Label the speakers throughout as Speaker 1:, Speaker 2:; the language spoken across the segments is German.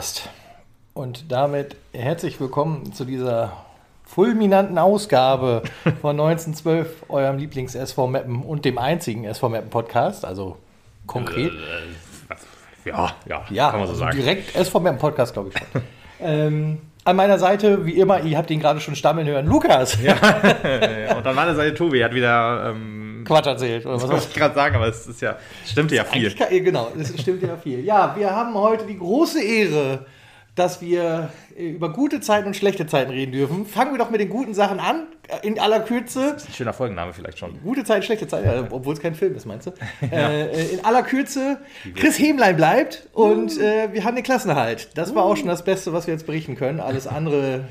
Speaker 1: Podcast. Und damit herzlich willkommen zu dieser fulminanten Ausgabe von 1912, eurem Lieblings-SV Meppen und dem einzigen SV Meppen Podcast, also konkret.
Speaker 2: Ja, ja,
Speaker 1: Ja,
Speaker 2: kann man so
Speaker 1: also
Speaker 2: sagen.
Speaker 1: direkt SV Meppen Podcast, glaube ich schon. ähm, an meiner Seite, wie immer, ihr habt ihn gerade schon stammeln hören, Lukas.
Speaker 2: Ja. Und an meiner Seite Tobi hat wieder, ähm,
Speaker 1: Quatsch erzählt. Oder was
Speaker 2: was wollte ich gerade sagen, aber es ist ja, es stimmt ja viel.
Speaker 1: Genau, das stimmt ja viel. Ja, wir haben heute die große Ehre, dass wir äh, über gute Zeiten und schlechte Zeiten reden dürfen. Fangen wir doch mit den guten Sachen an, äh, in aller Kürze.
Speaker 2: Ein schöner Folgenname vielleicht schon.
Speaker 1: Gute Zeiten, schlechte Zeiten, ja, obwohl es kein Film ist, meinst du? Äh, äh, in aller Kürze, Chris Hemlein bleibt und äh, wir haben den Klassenerhalt. Das war auch schon das Beste, was wir jetzt berichten können. Alles andere.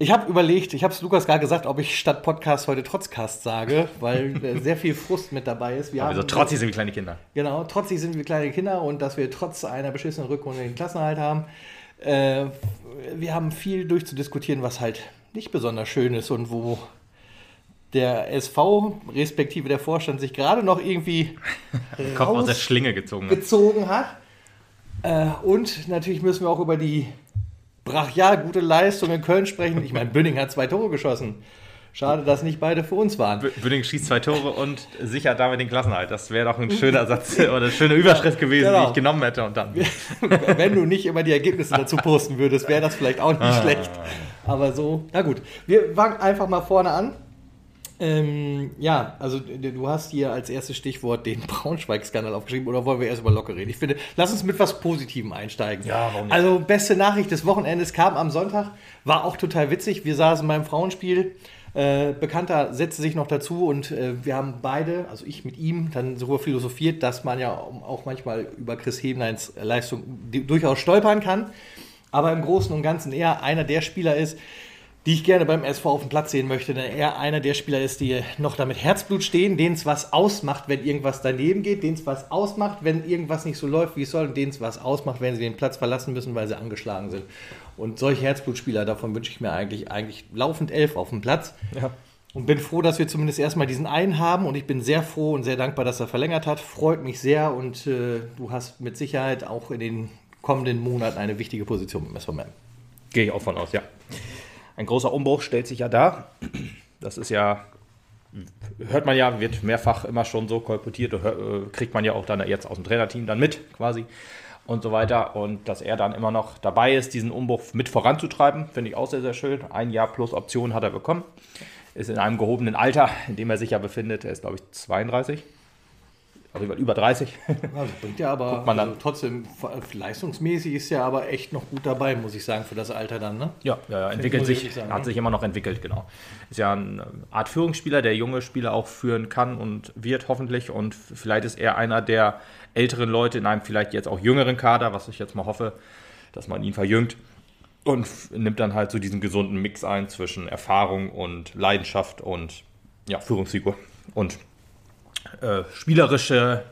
Speaker 1: Ich habe überlegt, ich habe es Lukas gerade gesagt, ob ich statt Podcast heute Trotzcast sage, weil äh, sehr viel Frust mit dabei ist. Wir
Speaker 2: Aber so
Speaker 1: haben-
Speaker 2: trotzig sind wie kleine Kinder.
Speaker 1: Genau, trotzig sind wir kleine Kinder und dass wir trotz einer beschissenen Rückrunde den Klassenerhalt haben. Äh, wir haben viel durchzudiskutieren, was halt nicht besonders schön ist und wo der SV, respektive der Vorstand, sich gerade noch irgendwie
Speaker 2: Kopf aus der Schlinge gezogen. hat.
Speaker 1: gezogen hat. Äh, und natürlich müssen wir auch über die brachial gute Leistung in Köln sprechen. Ich meine, Bünning hat zwei Tore geschossen. Schade, dass nicht beide für uns waren.
Speaker 2: Bünding schießt zwei Tore und sichert damit den Klassenhalt. Das wäre doch ein schöner Satz oder eine schöne Überschrift gewesen,
Speaker 1: genau.
Speaker 2: die ich genommen hätte. Und dann.
Speaker 1: Wenn du nicht immer die Ergebnisse dazu posten würdest, wäre das vielleicht auch nicht schlecht. Aber so, na gut. Wir fangen einfach mal vorne an. Ähm, ja, also d- du hast hier als erstes Stichwort den Braunschweig-Skandal aufgeschrieben oder wollen wir erst über Locke reden? Ich finde, lass uns mit was Positivem einsteigen.
Speaker 2: Ja, warum nicht?
Speaker 1: Also beste Nachricht des Wochenendes kam am Sonntag, war auch total witzig. Wir saßen beim Frauenspiel. Äh, Bekannter setzte sich noch dazu und äh, wir haben beide, also ich mit ihm, dann so philosophiert, dass man ja auch manchmal über Chris Hebleins Leistung durchaus stolpern kann, aber im Großen und Ganzen eher einer der Spieler ist, die ich gerne beim SV auf dem Platz sehen möchte, denn er einer der Spieler ist, die noch damit Herzblut stehen, denen es was ausmacht, wenn irgendwas daneben geht, denen es was ausmacht, wenn irgendwas nicht so läuft, wie es soll, und denen es was ausmacht, wenn sie den Platz verlassen müssen, weil sie angeschlagen sind. Und solche Herzblutspieler, davon wünsche ich mir eigentlich, eigentlich laufend elf auf dem Platz.
Speaker 2: Ja.
Speaker 1: Und bin froh, dass wir zumindest erstmal diesen einen haben. Und ich bin sehr froh und sehr dankbar, dass er verlängert hat. Freut mich sehr. Und äh, du hast mit Sicherheit auch in den kommenden Monaten eine wichtige Position im SVM.
Speaker 2: Gehe ich auch von aus, ja. Ein großer Umbruch stellt sich ja dar. Das ist ja, hört man ja, wird mehrfach immer schon so kolportiert, äh, kriegt man ja auch dann jetzt aus dem Trainerteam dann mit quasi und so weiter. Und dass er dann immer noch dabei ist, diesen Umbruch mit voranzutreiben, finde ich auch sehr, sehr schön. Ein Jahr plus Option hat er bekommen. Ist in einem gehobenen Alter, in dem er sich ja befindet. Er ist, glaube ich, 32. Also über- über 30.
Speaker 1: Also bringt ja aber
Speaker 2: man dann.
Speaker 1: also trotzdem leistungsmäßig ist ja aber echt noch gut dabei, muss ich sagen, für das Alter dann. Ne?
Speaker 2: Ja, ja, ja entwickelt
Speaker 1: ich
Speaker 2: sich,
Speaker 1: sagen,
Speaker 2: hat
Speaker 1: ne?
Speaker 2: sich immer noch entwickelt, genau. Ist ja eine Art Führungsspieler, der junge Spieler auch führen kann und wird hoffentlich. Und vielleicht ist er einer der älteren Leute in einem vielleicht jetzt auch jüngeren Kader, was ich jetzt mal hoffe, dass man ihn verjüngt. Und nimmt dann halt so diesen gesunden Mix ein zwischen Erfahrung und Leidenschaft und ja, Führungsfigur. Und äh, spielerische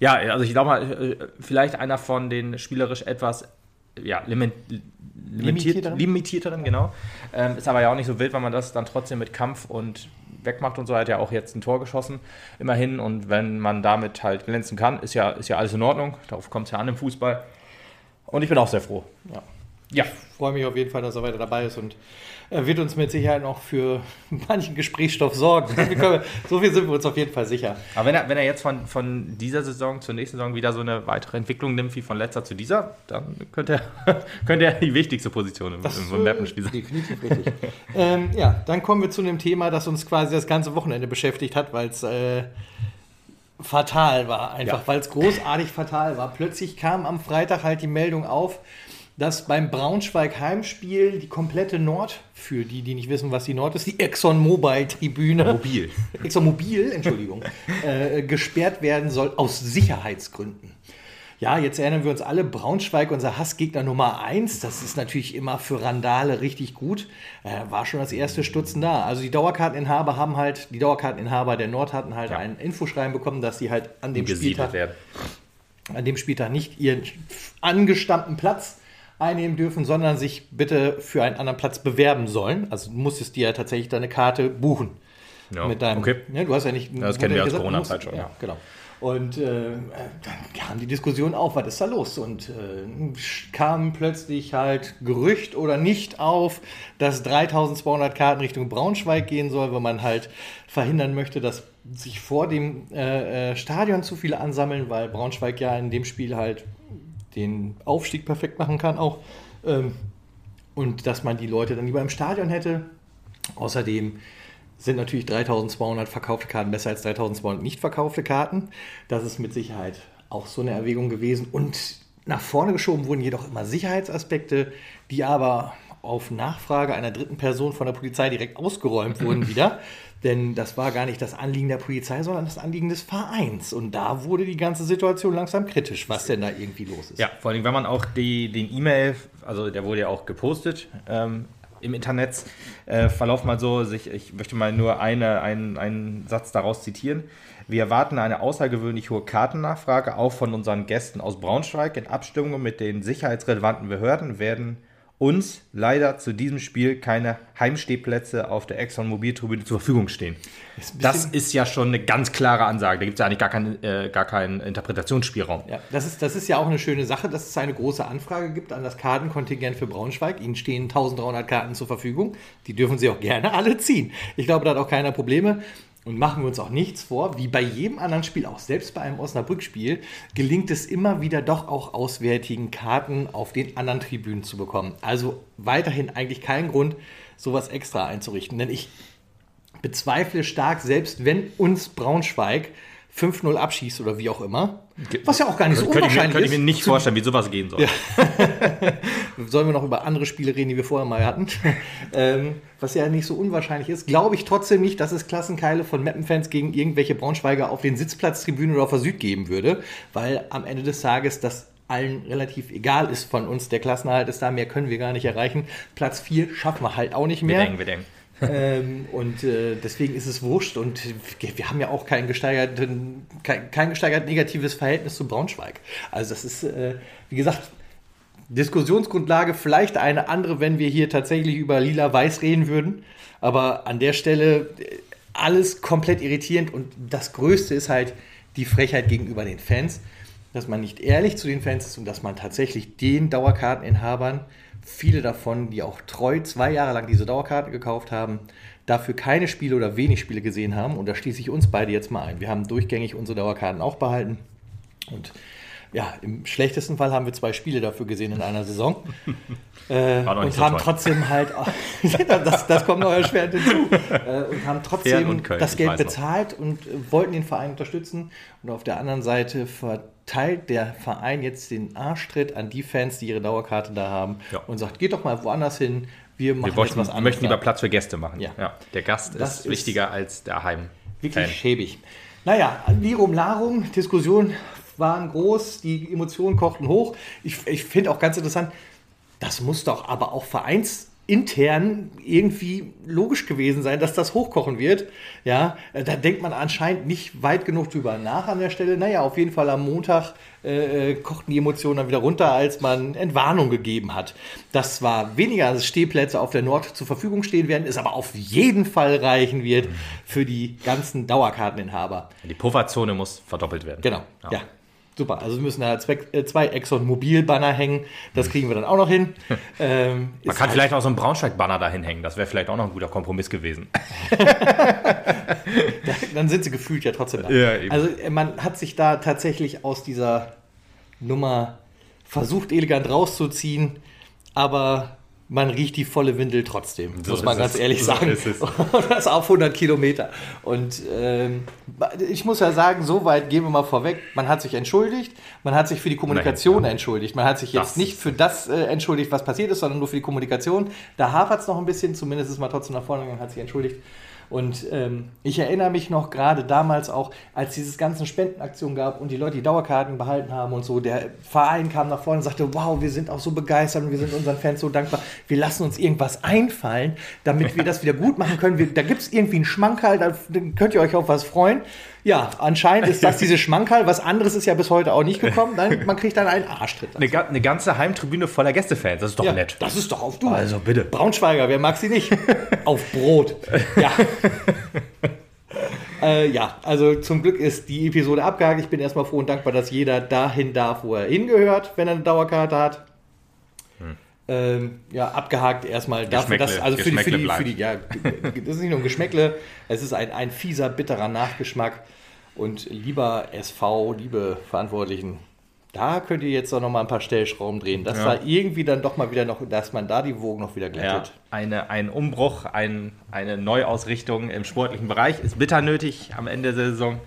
Speaker 2: ja, also ich glaube mal, äh, vielleicht einer von den spielerisch etwas ja, limit, limitiert,
Speaker 1: Limitierteren?
Speaker 2: limitierteren, genau. Ähm, ist aber ja auch nicht so wild, weil man das dann trotzdem mit Kampf und wegmacht und so. Hat ja auch jetzt ein Tor geschossen, immerhin. Und wenn man damit halt glänzen kann, ist ja, ist ja alles in Ordnung. Darauf kommt es ja an im Fußball. Und ich bin auch sehr froh.
Speaker 1: Ja.
Speaker 2: Ja,
Speaker 1: Freue mich auf jeden Fall, dass er weiter dabei ist und er wird uns mit Sicherheit noch für manchen Gesprächsstoff sorgen. Wir können, so viel sind wir uns auf jeden Fall sicher.
Speaker 2: aber wenn er, wenn er jetzt von, von dieser Saison zur nächsten Saison wieder so eine weitere Entwicklung nimmt wie von letzter zu dieser, dann könnte er, könnte er die wichtigste Position im, im, im Mappenspiel sein.
Speaker 1: Definitiv richtig. ähm, ja, dann kommen wir zu einem Thema, das uns quasi das ganze Wochenende beschäftigt hat, weil es äh, fatal war. Einfach,
Speaker 2: Ja.
Speaker 1: weil es großartig fatal war. Plötzlich kam am Freitag halt die Meldung auf, dass beim Braunschweig-Heimspiel die komplette Nord, für die, die nicht wissen, was die Nord ist, die Exxon Mobil-Tribüne,
Speaker 2: Mobil.
Speaker 1: Exxon Mobil, Entschuldigung, äh, gesperrt werden soll aus Sicherheitsgründen. Ja, jetzt erinnern wir uns alle, Braunschweig, unser Hassgegner Nummer eins. Das ist natürlich immer für Randale richtig gut. Äh, war schon das erste Stutzen da. Also die Dauerkarteninhaber haben halt, die Dauerkarteninhaber der Nord hatten halt
Speaker 2: Ja.
Speaker 1: ein Infoschreiben bekommen, dass sie halt an dem Spieltag
Speaker 2: werden.
Speaker 1: an dem Spieltag nicht ihren angestammten Platz einnehmen dürfen, sondern sich bitte für einen anderen Platz bewerben sollen. Also du musstest dir ja tatsächlich deine Karte buchen.
Speaker 2: Ja,
Speaker 1: Mit deinem,
Speaker 2: okay.
Speaker 1: ne, du hast ja nicht.
Speaker 2: das kennen wir aus Corona-Zeit schon,
Speaker 1: Ja,
Speaker 2: ja.
Speaker 1: genau. Und äh, dann kam die Diskussion auf, was ist da los? Und äh, kam plötzlich halt Gerücht oder nicht auf, dass 3200 Karten Richtung Braunschweig gehen soll, weil man halt verhindern möchte, dass sich vor dem äh, äh, Stadion zu viele ansammeln, weil Braunschweig ja in dem Spiel halt den Aufstieg perfekt machen kann auch. Ähm, und dass man die Leute dann lieber im Stadion hätte. Außerdem sind natürlich 3200 verkaufte Karten besser als 3200 nicht verkaufte Karten. Das ist mit Sicherheit auch so eine Erwägung gewesen. Und nach vorne geschoben wurden jedoch immer Sicherheitsaspekte, die aber auf Nachfrage einer dritten Person von der Polizei direkt ausgeräumt wurden wieder. Denn das war gar nicht das Anliegen der Polizei, sondern das Anliegen des Vereins. Und da wurde die ganze Situation langsam kritisch, was denn da irgendwie los ist.
Speaker 2: Ja, vor allem, wenn man auch die, den E-Mail, also der wurde ja auch gepostet, ähm, im Internet äh, verlauf mal so, sich, ich möchte mal nur eine, einen, einen Satz daraus zitieren. Wir erwarten eine außergewöhnlich hohe Kartennachfrage, auch von unseren Gästen aus Braunschweig. In Abstimmung mit den sicherheitsrelevanten Behörden werden uns leider zu diesem Spiel keine Heimstehplätze auf der Exxon Mobiltribüne zur Verfügung stehen. Ist das ist ja schon eine ganz klare Ansage. Da gibt es ja eigentlich gar, kein, äh, gar keinen Interpretationsspielraum.
Speaker 1: Ja, das ist, das ist ja auch eine schöne Sache, dass es eine große Anfrage gibt an das Kartenkontingent für Braunschweig. Ihnen stehen 1300 Karten zur Verfügung. Die dürfen Sie auch gerne alle ziehen. Ich glaube, da hat auch keiner Probleme. Und machen wir uns auch nichts vor, wie bei jedem anderen Spiel, auch selbst bei einem Osnabrück-Spiel, gelingt es immer wieder doch auch auswärtigen Karten auf den anderen Tribünen zu bekommen. Also weiterhin eigentlich kein Grund, sowas extra einzurichten. Denn ich bezweifle stark, selbst wenn uns Braunschweig 5-0 abschießt oder wie auch immer. Was ja auch gar nicht so
Speaker 2: könnte
Speaker 1: unwahrscheinlich
Speaker 2: ich mir, könnte ich mir nicht vorstellen, wie sowas gehen soll. Ja.
Speaker 1: Sollen wir noch über andere Spiele reden, die wir vorher mal hatten? ähm, was ja nicht so unwahrscheinlich ist. Glaube ich trotzdem nicht, dass es Klassenkeile von Mappenfans gegen irgendwelche Braunschweiger auf den Sitzplatztribünen oder auf der Süd geben würde, weil am Ende des Tages das allen relativ egal ist von uns. Der Klassenerhalt ist da, mehr können wir gar nicht erreichen. Platz 4 schaffen wir halt auch nicht mehr.
Speaker 2: Wir denken, wir denken
Speaker 1: ähm, und äh, deswegen ist es wurscht und wir haben ja auch kein gesteigert, kein, kein gesteigert negatives Verhältnis zu Braunschweig. Also das ist, äh, wie gesagt, Diskussionsgrundlage vielleicht eine andere, wenn wir hier tatsächlich über lila-weiß reden würden. Aber an der Stelle äh, alles komplett irritierend und das Größte ist halt die Frechheit gegenüber den Fans, dass man nicht ehrlich zu den Fans ist und dass man tatsächlich den Dauerkarteninhabern viele davon, die auch treu zwei Jahre lang diese Dauerkarte gekauft haben, dafür keine Spiele oder wenig Spiele gesehen haben. Und da schließe ich uns beide jetzt mal ein. Wir haben durchgängig unsere Dauerkarten auch behalten. Und ja, im schlechtesten Fall haben wir zwei Spiele dafür gesehen in einer Saison. äh, und so haben toll. trotzdem halt, das, das kommt noch erschwerend hinzu, äh, und haben trotzdem das Geld bezahlt und wollten den Verein unterstützen. Und auf der anderen Seite verteilt der Verein jetzt den Arschtritt an die Fans, die ihre Dauerkarte da haben ja. und sagt, geht doch mal woanders hin. Wir, machen
Speaker 2: wir möchten, was anderes. möchten lieber Platz für Gäste machen. Ja. ja der Gast ist, ist wichtiger als der Heim.
Speaker 1: Wirklich Fan. schäbig. Naja, Lirum Larum, Diskussion waren groß, die Emotionen kochten hoch. Ich, ich finde auch ganz interessant, das muss doch aber auch vereinsintern irgendwie logisch gewesen sein, dass das hochkochen wird. Ja, da denkt man anscheinend nicht weit genug drüber nach an der Stelle. Naja, auf jeden Fall am Montag äh, kochten die Emotionen dann wieder runter, als man Entwarnung gegeben hat. Dass zwar weniger Stehplätze auf der Nord zur Verfügung stehen werden, es aber auf jeden Fall reichen wird für die ganzen Dauerkarteninhaber.
Speaker 2: Die Pufferzone muss verdoppelt werden.
Speaker 1: Genau, ja. ja. Super, also wir müssen da zwei, äh, zwei Exxon Mobil-Banner hängen. Das kriegen wir dann auch noch hin.
Speaker 2: Ähm, Man kann halt vielleicht auch so einen Braunschweig-Banner dahin hängen. Das wäre vielleicht auch noch ein guter Kompromiss gewesen.
Speaker 1: dann sind sie gefühlt ja trotzdem da. Ja, also äh, man hat sich da tatsächlich aus dieser Nummer versucht, elegant rauszuziehen. Aber man riecht die volle Windel trotzdem, so muss man ganz es. ehrlich sagen. So das auf 100 Kilometer. Und ähm, ich muss ja sagen, so weit gehen wir mal vorweg. Man hat sich entschuldigt, man hat sich für die Kommunikation Nein, entschuldigt. Man hat sich jetzt das nicht für das äh, entschuldigt, was passiert ist, sondern nur für die Kommunikation. Da hapert es noch ein bisschen, zumindest ist man trotzdem nach vorne gegangen, hat sich entschuldigt. Und ähm, ich erinnere mich noch gerade damals auch, als dieses ganzen Spendenaktion gab und die Leute die Dauerkarten behalten haben und so, der Verein kam nach vorne und sagte, wow, wir sind auch so begeistert und wir sind unseren Fans so dankbar. Wir lassen uns irgendwas einfallen, damit wir das wieder gut machen können. Wir, da gibt es irgendwie einen Schmankerl, da könnt ihr euch auf was freuen. Ja, anscheinend ist das diese Schmankerl. Was anderes ist ja bis heute auch nicht gekommen. Dann, man kriegt dann einen Arschtritt.
Speaker 2: Eine, eine, ganze Heimtribüne voller Gästefans. Das ist doch ja, nett.
Speaker 1: Das ist doch auf du.
Speaker 2: Also bitte.
Speaker 1: Braunschweiger, wer mag sie nicht? auf Brot. Ja. Äh, ja, also zum Glück ist die Episode abgehakt. Ich bin erstmal froh und dankbar, dass jeder dahin darf, wo er hingehört, wenn er eine Dauerkarte hat. Hm. Ähm, ja, abgehakt erstmal dafür, dass, also für die, für die, für die, ja, das ist nicht nur ein Geschmäckle, es ist ein, ein fieser, bitterer Nachgeschmack. Und lieber SV, liebe Verantwortlichen, da könnt ihr jetzt doch noch mal ein paar Stellschrauben drehen. Das ja. war irgendwie dann doch mal wieder noch, dass man da die Wogen noch wieder glättet.
Speaker 2: Ja, eine, ein Umbruch, ein, eine Neuausrichtung im sportlichen Bereich ist bitter nötig am Ende der Saison.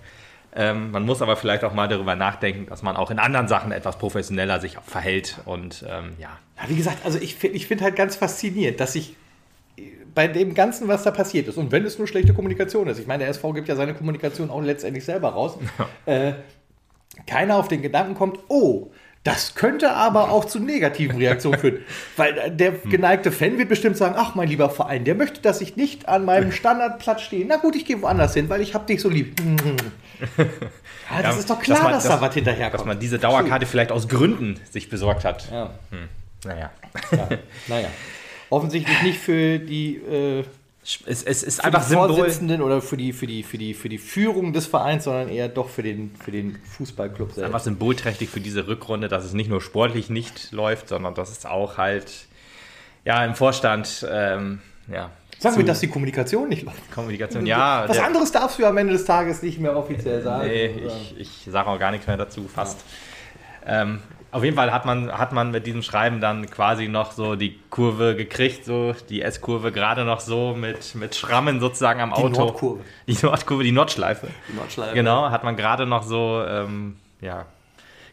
Speaker 2: Ähm, man muss aber vielleicht auch mal darüber nachdenken, dass man auch in anderen Sachen etwas professioneller sich verhält. Und ähm, ja.
Speaker 1: ja. Wie gesagt, also ich, ich finde halt ganz faszinierend, dass sich bei dem Ganzen, was da passiert ist, und wenn es nur schlechte Kommunikation ist, ich meine, der SV gibt ja seine Kommunikation auch letztendlich selber raus, ja. äh, keiner auf den Gedanken kommt, oh, das könnte aber auch zu negativen Reaktionen führen. Weil der geneigte Fan wird bestimmt sagen, ach mein lieber Verein, der möchte, dass ich nicht an meinem Standardplatz stehe. Na gut, ich gehe woanders hin, weil ich habe dich so lieb. Ja, das ja, ist doch klar, dass, man, dass, dass da was hinterherkommt.
Speaker 2: Dass man diese Dauerkarte vielleicht aus Gründen sich besorgt hat. Ja. Hm.
Speaker 1: Naja. Ja, naja. Offensichtlich nicht für die äh,
Speaker 2: es, es ist einfach die
Speaker 1: Vorsitzenden oder für die, für, die, für, die, für die Führung des Vereins, sondern eher doch für den, für den Fußballclub
Speaker 2: selbst. Einfach symbolträchtig für diese Rückrunde, dass es nicht nur sportlich nicht läuft, sondern dass es auch halt ja, im Vorstand ähm, ja,
Speaker 1: Sagen wir, dass die Kommunikation nicht läuft.
Speaker 2: Kommunikation, ja.
Speaker 1: Was anderes darfst du am Ende des Tages nicht mehr offiziell sagen.
Speaker 2: Nee, ich, ich sage auch gar nichts mehr dazu, fast. Ja. Ähm, auf jeden Fall hat man, hat man mit diesem Schreiben dann quasi noch so die Kurve gekriegt, so die S-Kurve gerade noch so mit, mit Schrammen sozusagen am Auto. Die
Speaker 1: Nordkurve.
Speaker 2: Die Nordkurve, die Nordschleife.
Speaker 1: Die Nordschleife.
Speaker 2: Genau, hat man gerade noch so ähm, ja,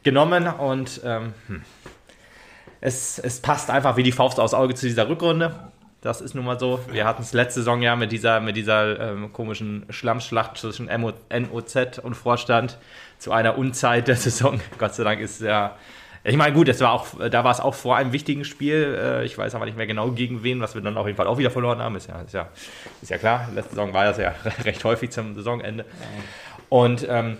Speaker 2: genommen und ähm, hm. es, es passt einfach wie die Faust aufs Auge zu dieser Rückrunde. Das ist nun mal so. Wir hatten es letzte Saison ja mit dieser, mit dieser ähm, komischen Schlammschlacht zwischen NOZ und Vorstand zu einer Unzeit der Saison. Gott sei Dank ist ja ich meine, gut, das war auch, da war es auch vor einem wichtigen Spiel. Äh, ich weiß aber nicht mehr genau gegen wen, was wir dann auf jeden Fall auch wieder verloren haben. Ist ja, ist ja, ist ja klar. Letzte Saison war das ja recht häufig zum Saisonende. Und ähm,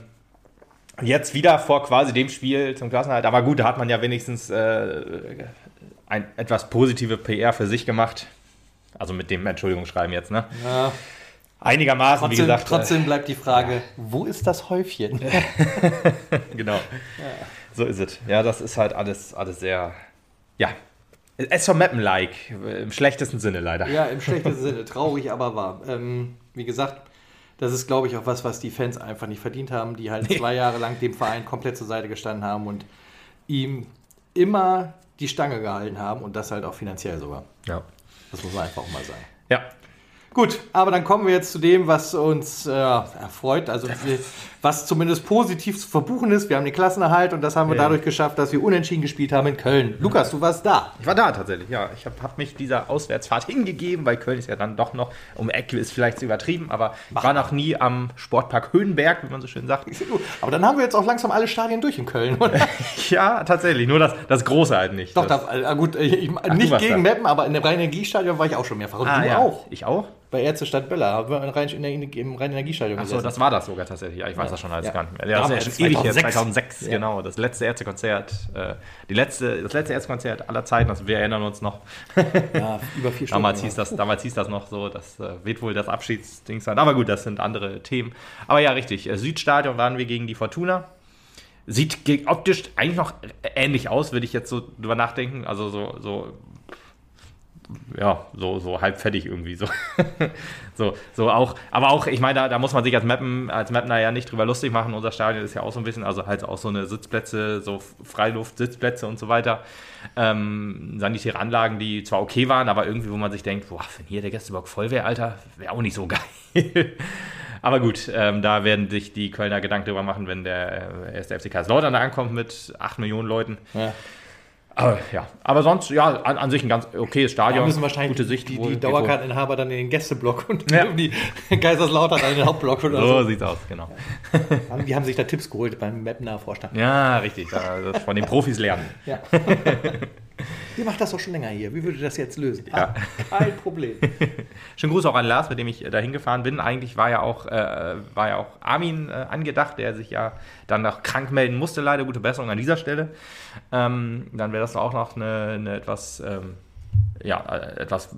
Speaker 2: jetzt wieder vor quasi dem Spiel zum Klassenhalt. Aber gut, da hat man ja wenigstens äh, ein, etwas positive PR für sich gemacht. Also mit dem Entschuldigungsschreiben jetzt, ne? Ja. Einigermaßen,
Speaker 1: trotzdem,
Speaker 2: wie gesagt.
Speaker 1: Trotzdem bleibt die Frage, ja. wo ist das Häufchen?
Speaker 2: genau. Ja. So ist es. Ja, das ist halt alles, alles sehr, ja, es vom Mappen-like, im schlechtesten Sinne leider.
Speaker 1: Ja, im schlechtesten Sinne, traurig, aber wahr. Ähm, wie gesagt, das ist, glaube ich, auch was, was die Fans einfach nicht verdient haben, die halt nee. zwei Jahre lang dem Verein komplett zur Seite gestanden haben und ihm immer die Stange gehalten haben und das halt auch finanziell sogar.
Speaker 2: Ja.
Speaker 1: Das muss man einfach auch mal sagen.
Speaker 2: Ja,
Speaker 1: Gut, aber dann kommen wir jetzt zu dem, was uns äh, erfreut, also was zumindest positiv zu verbuchen ist. Wir haben den Klassenerhalt und das haben wir ja. dadurch geschafft, dass wir unentschieden gespielt haben in Köln. Lukas, du warst da.
Speaker 2: Ich war da tatsächlich, ja. Ich habe hab mich dieser Auswärtsfahrt hingegeben, weil Köln ist ja dann doch noch, um Ecke ist vielleicht zu übertrieben, aber ich war noch nie am Sportpark Höhenberg, wie man so schön sagt.
Speaker 1: Aber dann haben wir jetzt auch langsam alle Stadien durch in Köln, oder?
Speaker 2: ja, tatsächlich, nur das, das Große halt nicht.
Speaker 1: Doch, da, äh, gut, ich, Ach, nicht gegen Meppen, aber in dem Rhein-Energiestadion war ich auch schon mehrfach. Und
Speaker 2: ah,
Speaker 1: du
Speaker 2: ja.
Speaker 1: auch.
Speaker 2: Ich auch?
Speaker 1: Bei Ärztestadt Bella, haben wir in der, im Rhein-Energiestadion
Speaker 2: Achso, das war das sogar tatsächlich. Ich weiß ja. das schon alles ja. gar nicht mehr. Ja, das ist ja ewig 2006, 2006 ja. genau. Das letzte Ärztekonzert, äh, die letzte, das letzte Ärztekonzert aller Zeiten, also wir erinnern uns noch.
Speaker 1: Ja, über vier
Speaker 2: Stunden. damals, hieß das, damals hieß das noch so, das äh, wird wohl das Abschiedsding sein. Aber gut, das sind andere Themen. Aber ja, richtig. Äh, Südstadion waren wir gegen die Fortuna. Sieht optisch eigentlich noch ähnlich aus, würde ich jetzt so drüber nachdenken. Also so, so ja, so, so halb fertig irgendwie. So. so, so auch, aber auch, ich meine, da, da muss man sich als Mappen, als Mapner ja nicht drüber lustig machen. Unser Stadion ist ja auch so ein bisschen, also halt auch so eine Sitzplätze, so Freiluft-Sitzplätze und so weiter. Ähm, sanitäre Anlagen, die zwar okay waren, aber irgendwie, wo man sich denkt, boah, wenn hier der Gästeblock voll wäre, Alter, wäre auch nicht so geil. aber gut, ähm, da werden sich die Kölner Gedanken drüber machen, wenn der äh, erste FC Kaiserslautern da ankommt mit 8 Millionen Leuten. Ja. Aber, ja, aber sonst, ja, an, an, sich ein ganz okayes Stadion. Da
Speaker 1: müssen wahrscheinlich gute Sicht, die, die Dauerkarteninhaber dann in den Gästeblock und ja. die Kaiserslautern in den Hauptblock
Speaker 2: oder so. So sieht's aus, genau.
Speaker 1: Die haben sich da Tipps geholt beim Mapner Vorstand.
Speaker 2: Ja, richtig. Das von den Profis lernen. Ja.
Speaker 1: Ihr macht das doch schon länger hier. Wie würdet ihr das jetzt lösen?
Speaker 2: Ja.
Speaker 1: Ah, kein Problem.
Speaker 2: Schönen Gruß auch an Lars, mit dem ich dahin gefahren bin. Eigentlich war ja auch, äh, war ja auch Armin äh, angedacht, der sich ja dann noch krank melden musste. Leider gute Besserung an dieser Stelle. Ähm, dann wäre das auch noch eine, eine etwas, ähm, ja, äh, etwas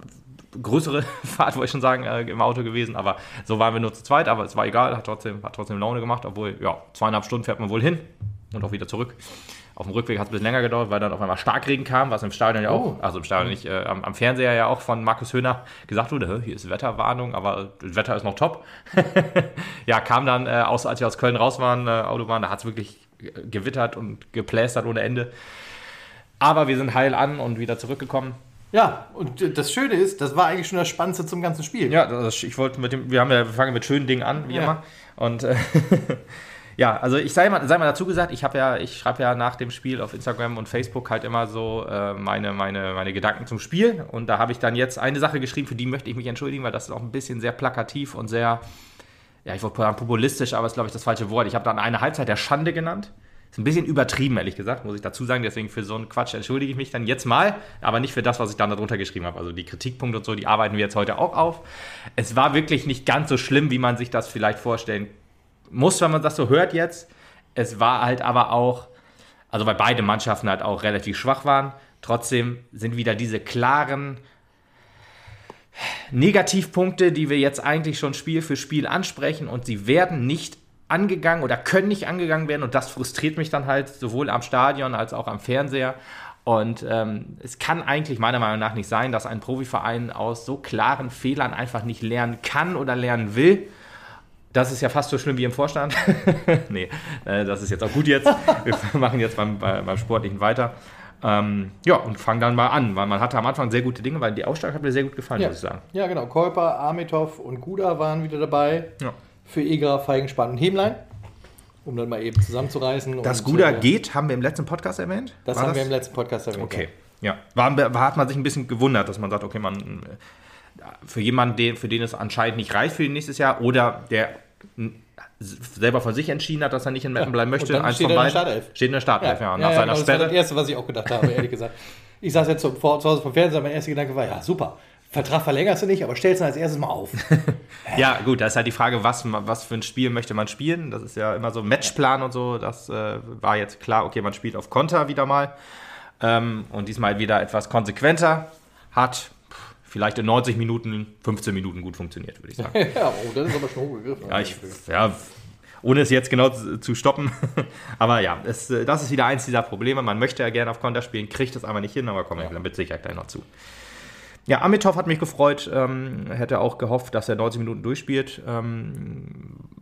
Speaker 2: größere Fahrt, wollte ich schon sagen, äh, im Auto gewesen. Aber so waren wir nur zu zweit, aber es war egal, hat trotzdem, hat trotzdem Laune gemacht, obwohl, ja, zweieinhalb Stunden fährt man wohl hin und auch wieder zurück. Auf dem Rückweg hat es ein bisschen länger gedauert, weil dann auf einmal Starkregen kam, was im Stadion ja auch,
Speaker 1: Oh.
Speaker 2: also im Stadion nicht, äh, am, am Fernseher ja auch von Markus Höhner gesagt wurde, "Hä, hier ist Wetterwarnung, aber das Wetter ist noch top. ja, kam dann, äh, aus, als wir aus Köln raus waren, äh, Autobahn, da hat es wirklich äh, gewittert und geplästert ohne Ende. Aber wir sind heil an und wieder zurückgekommen.
Speaker 1: Ja, und äh, das Schöne ist, das war eigentlich schon das Spannendste zum ganzen Spiel.
Speaker 2: Ja, das, ich wollte mit dem, wir haben ja, wir fangen mit schönen Dingen an, wie
Speaker 1: Ja.
Speaker 2: immer. Und äh, ja, also ich sei mal, sei mal dazu gesagt, ich habe ja, ich schreibe ja nach dem Spiel auf Instagram und Facebook halt immer so äh, meine, meine, meine Gedanken zum Spiel. Und da habe ich dann jetzt eine Sache geschrieben, für die möchte ich mich entschuldigen, weil das ist auch ein bisschen sehr plakativ und sehr, ja, ich wollte sagen populistisch, aber ist, glaube ich, das falsche Wort. Ich habe dann eine Halbzeit der Schande genannt. Ist ein bisschen übertrieben, ehrlich gesagt, muss ich dazu sagen. Deswegen für so einen Quatsch entschuldige ich mich dann jetzt mal, aber nicht für das, was ich dann darunter geschrieben habe. Also die Kritikpunkte und so, die arbeiten wir jetzt heute auch auf. Es war wirklich nicht ganz so schlimm, wie man sich das vielleicht vorstellen muss, wenn man das so hört jetzt. Es war halt aber auch, also weil beide Mannschaften halt auch relativ schwach waren. Trotzdem sind wieder diese klaren Negativpunkte, die wir jetzt eigentlich schon Spiel für Spiel ansprechen und sie werden nicht angegangen oder können nicht angegangen werden und das frustriert mich dann halt sowohl am Stadion als auch am Fernseher. Und ähm, es kann eigentlich meiner Meinung nach nicht sein, dass ein Profiverein aus so klaren Fehlern einfach nicht lernen kann oder lernen will. Das ist ja fast so schlimm wie im Vorstand. nee, äh, das ist jetzt auch gut jetzt. Wir machen jetzt beim, bei, beim Sportlichen weiter. Ähm, ja, und fangen dann mal an, weil man hatte am Anfang sehr gute Dinge, weil die Ausstrahlung hat mir sehr gut gefallen,
Speaker 1: Ja.
Speaker 2: muss ich sagen.
Speaker 1: Ja, genau. Kolper, Amitov und Guda waren wieder dabei.
Speaker 2: Ja.
Speaker 1: Für Eger, Feigenspann und Hemlein. Um dann mal eben zusammenzureißen.
Speaker 2: Das
Speaker 1: und,
Speaker 2: Guda
Speaker 1: äh,
Speaker 2: geht, haben wir im letzten Podcast erwähnt?
Speaker 1: Das
Speaker 2: War
Speaker 1: haben wir im letzten Podcast erwähnt.
Speaker 2: Okay, ja. War, war, hat man sich ein bisschen gewundert, dass man sagt, okay, man äh, für jemanden, den, für den es anscheinend nicht reicht für nächstes Jahr oder der selber von sich entschieden hat, dass er nicht in Meppen bleiben möchte,
Speaker 1: und dann steht er in der.
Speaker 2: Steht in der Startelf, ja.
Speaker 1: Ja,
Speaker 2: Nach
Speaker 1: ja,
Speaker 2: seiner
Speaker 1: genau, das war das
Speaker 2: Sperre.
Speaker 1: Erste, was ich auch gedacht habe, ehrlich gesagt. Ich saß jetzt zu, vor, zu Hause vom Fernseher, mein erster Gedanke war, ja, super. Vertrag verlängerst du nicht, aber stellst ihn als erstes mal auf.
Speaker 2: Ja, gut, da ist halt die Frage, was, was für ein Spiel möchte man spielen. Das ist ja immer so Matchplan und so. Das äh, war jetzt klar, okay, man spielt auf Konter wieder mal. Ähm, und diesmal wieder etwas konsequenter. Hat vielleicht in 90 Minuten, 15 Minuten gut funktioniert, würde ich sagen.
Speaker 1: ja, oh, das ist aber schon hochgegriffen.
Speaker 2: Ja, ich, ja, ohne es jetzt genau zu, stoppen. aber ja, es, äh, das ist wieder eins dieser Probleme. Man möchte ja gerne auf Konter spielen, kriegt es aber nicht hin, aber kommen wir dann mit Sicherheit gleich noch zu. Ja, Amitov hat mich gefreut, ähm, hätte auch gehofft, dass er 90 Minuten durchspielt. Ähm,